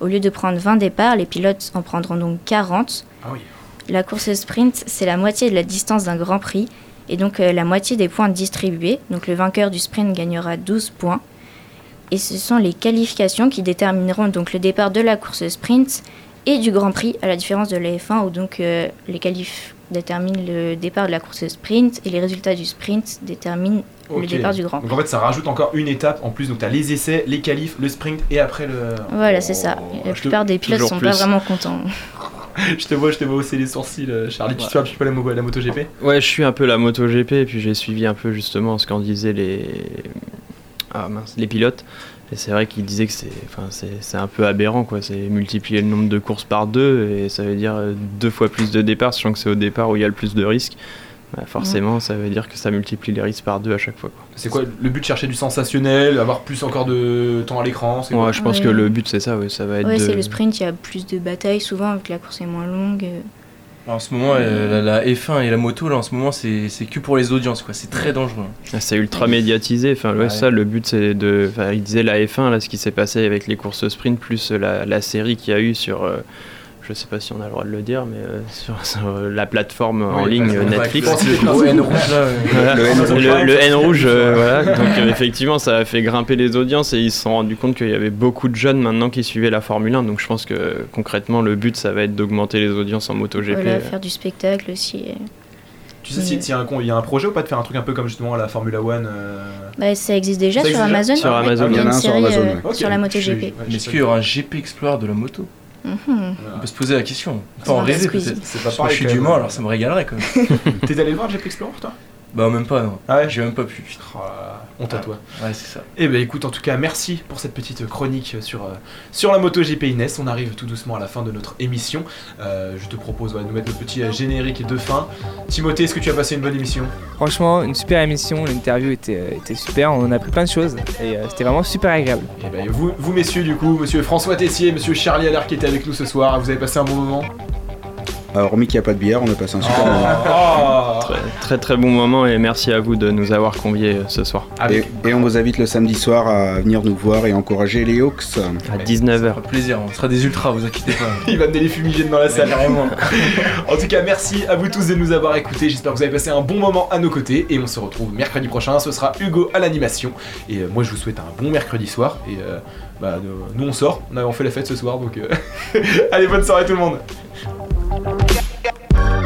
Au lieu de prendre 20 départs, les pilotes en prendront donc 40. Ah oui. La course sprint, c'est la moitié de la distance d'un Grand Prix et donc euh, la moitié des points distribués. Donc le vainqueur du sprint gagnera 12 points. Et ce sont les qualifications qui détermineront donc le départ de la course sprint et du Grand Prix, à la différence de la F1 où donc euh, les qualifs déterminent le départ de la course sprint et les résultats du sprint déterminent le départ du Grand Prix. Donc en fait, ça rajoute encore une étape en plus. Donc t'as les essais, les qualifs, le sprint et après le. Voilà, c'est ça. Et la te- plupart des pilotes sont plus. pas vraiment contents. je te vois, je te vois hausser les sourcils, euh, Charlie. Tu suis un petit peu la, mo- la MotoGP Ouais, je suis un peu la MotoGP et puis j'ai suivi un peu justement ce qu'en disaient les ah, mince, les pilotes. Et c'est vrai qu'ils disaient que c'est enfin c'est c'est un peu aberrant quoi, c'est multiplier le nombre de courses par deux et ça veut dire euh, deux fois plus de départs, sachant que c'est au départ où il y a le plus de risques. Bah, forcément, ça veut dire que ça multiplie les risques par deux à chaque fois. C'est quoi le but de chercher du sensationnel, avoir plus encore de temps à l'écran Ouais, je pense Ouais. que le but c'est ça, ouais, ça va être Ouais, de... c'est le sprint, il y a plus de batailles souvent vu que la course est moins longue. euh. En ce moment, euh, la, la F1 et la moto, là, en ce moment, c'est c'est que pour les audiences, quoi. C'est très dangereux. Ah, C'est ultra médiatisé. Enfin, ouais, Ouais. ça, le but, c'est de. Enfin, il disait la F1, là, ce qui s'est passé avec les courses sprint, plus la, la série qu'il y a eu sur. euh, je sais pas si on a le droit de le dire, mais euh, sur, sur, euh, la plateforme en ligne euh, Netflix. le N rouge, là, euh, Voilà. le N rouge. Le, le N rouge, voilà. Donc euh, effectivement, ça a fait grimper les audiences et ils se sont rendus compte qu'il y avait beaucoup de jeunes maintenant qui suivaient la Formule 1. Donc je pense que concrètement, le but, ça va être d'augmenter les audiences en MotoGP. Voilà, faire du spectacle aussi. Tu sais s'il y, a un con- il y a un projet ou pas de faire un truc un peu comme justement la Formula One euh, Bah, ça existe déjà Ça sur existe Amazon. Sur. Amazon. Il y en a un sur Amazon, euh, sur la MotoGP. Mais est-ce qu'il y aura un GP Explorer de la moto? On peut se poser la question. On peut C'est en rêver peut-être. C'est pas Parce que pareil, Je suis du. Mans, alors ça me régalerait quand même. T'es allé voir GP Explorer toi? Bah, même pas, non. Ah ouais J'ai même pas pu. Oh honte à toi. Ouais, c'est ça. Eh ben écoute, en tout cas, merci pour cette petite chronique sur, euh, sur la moto GP Inès. On arrive tout doucement à la fin de notre émission. Euh, je te propose ouais, de nous mettre le petit euh, générique de fin. Timothée, est-ce que tu as passé une bonne émission? Franchement, une super émission, l'interview était, euh, était super, on en a appris plein de choses et euh, c'était vraiment super agréable. Eh ben, vous, vous, messieurs, du coup, monsieur François Tessier, monsieur Charlie Allaire qui était avec nous ce soir, vous avez passé un bon moment? Hormis qu'il n'y a pas de bière, on a passé un super Oh. moment. Ah. Très, très très bon moment et merci à vous de nous avoir conviés euh, ce soir. Et, et on vous invite le samedi soir à venir nous voir et encourager les Hawks. À 19h. Un plaisir, on sera des ultras, vous inquiétez pas. Il va donner les fumigènes dans la salle. carrément. en tout cas, merci à vous tous de nous avoir écoutés. J'espère que vous avez passé un bon moment à nos côtés. Et on se retrouve mercredi prochain. Ce sera Hugo à l'animation. Et euh, moi, je vous souhaite un bon mercredi soir. Et euh, bah, nous, nous, on sort. On a on fait la fête ce soir. Donc, euh, allez, bonne soirée tout le monde. go.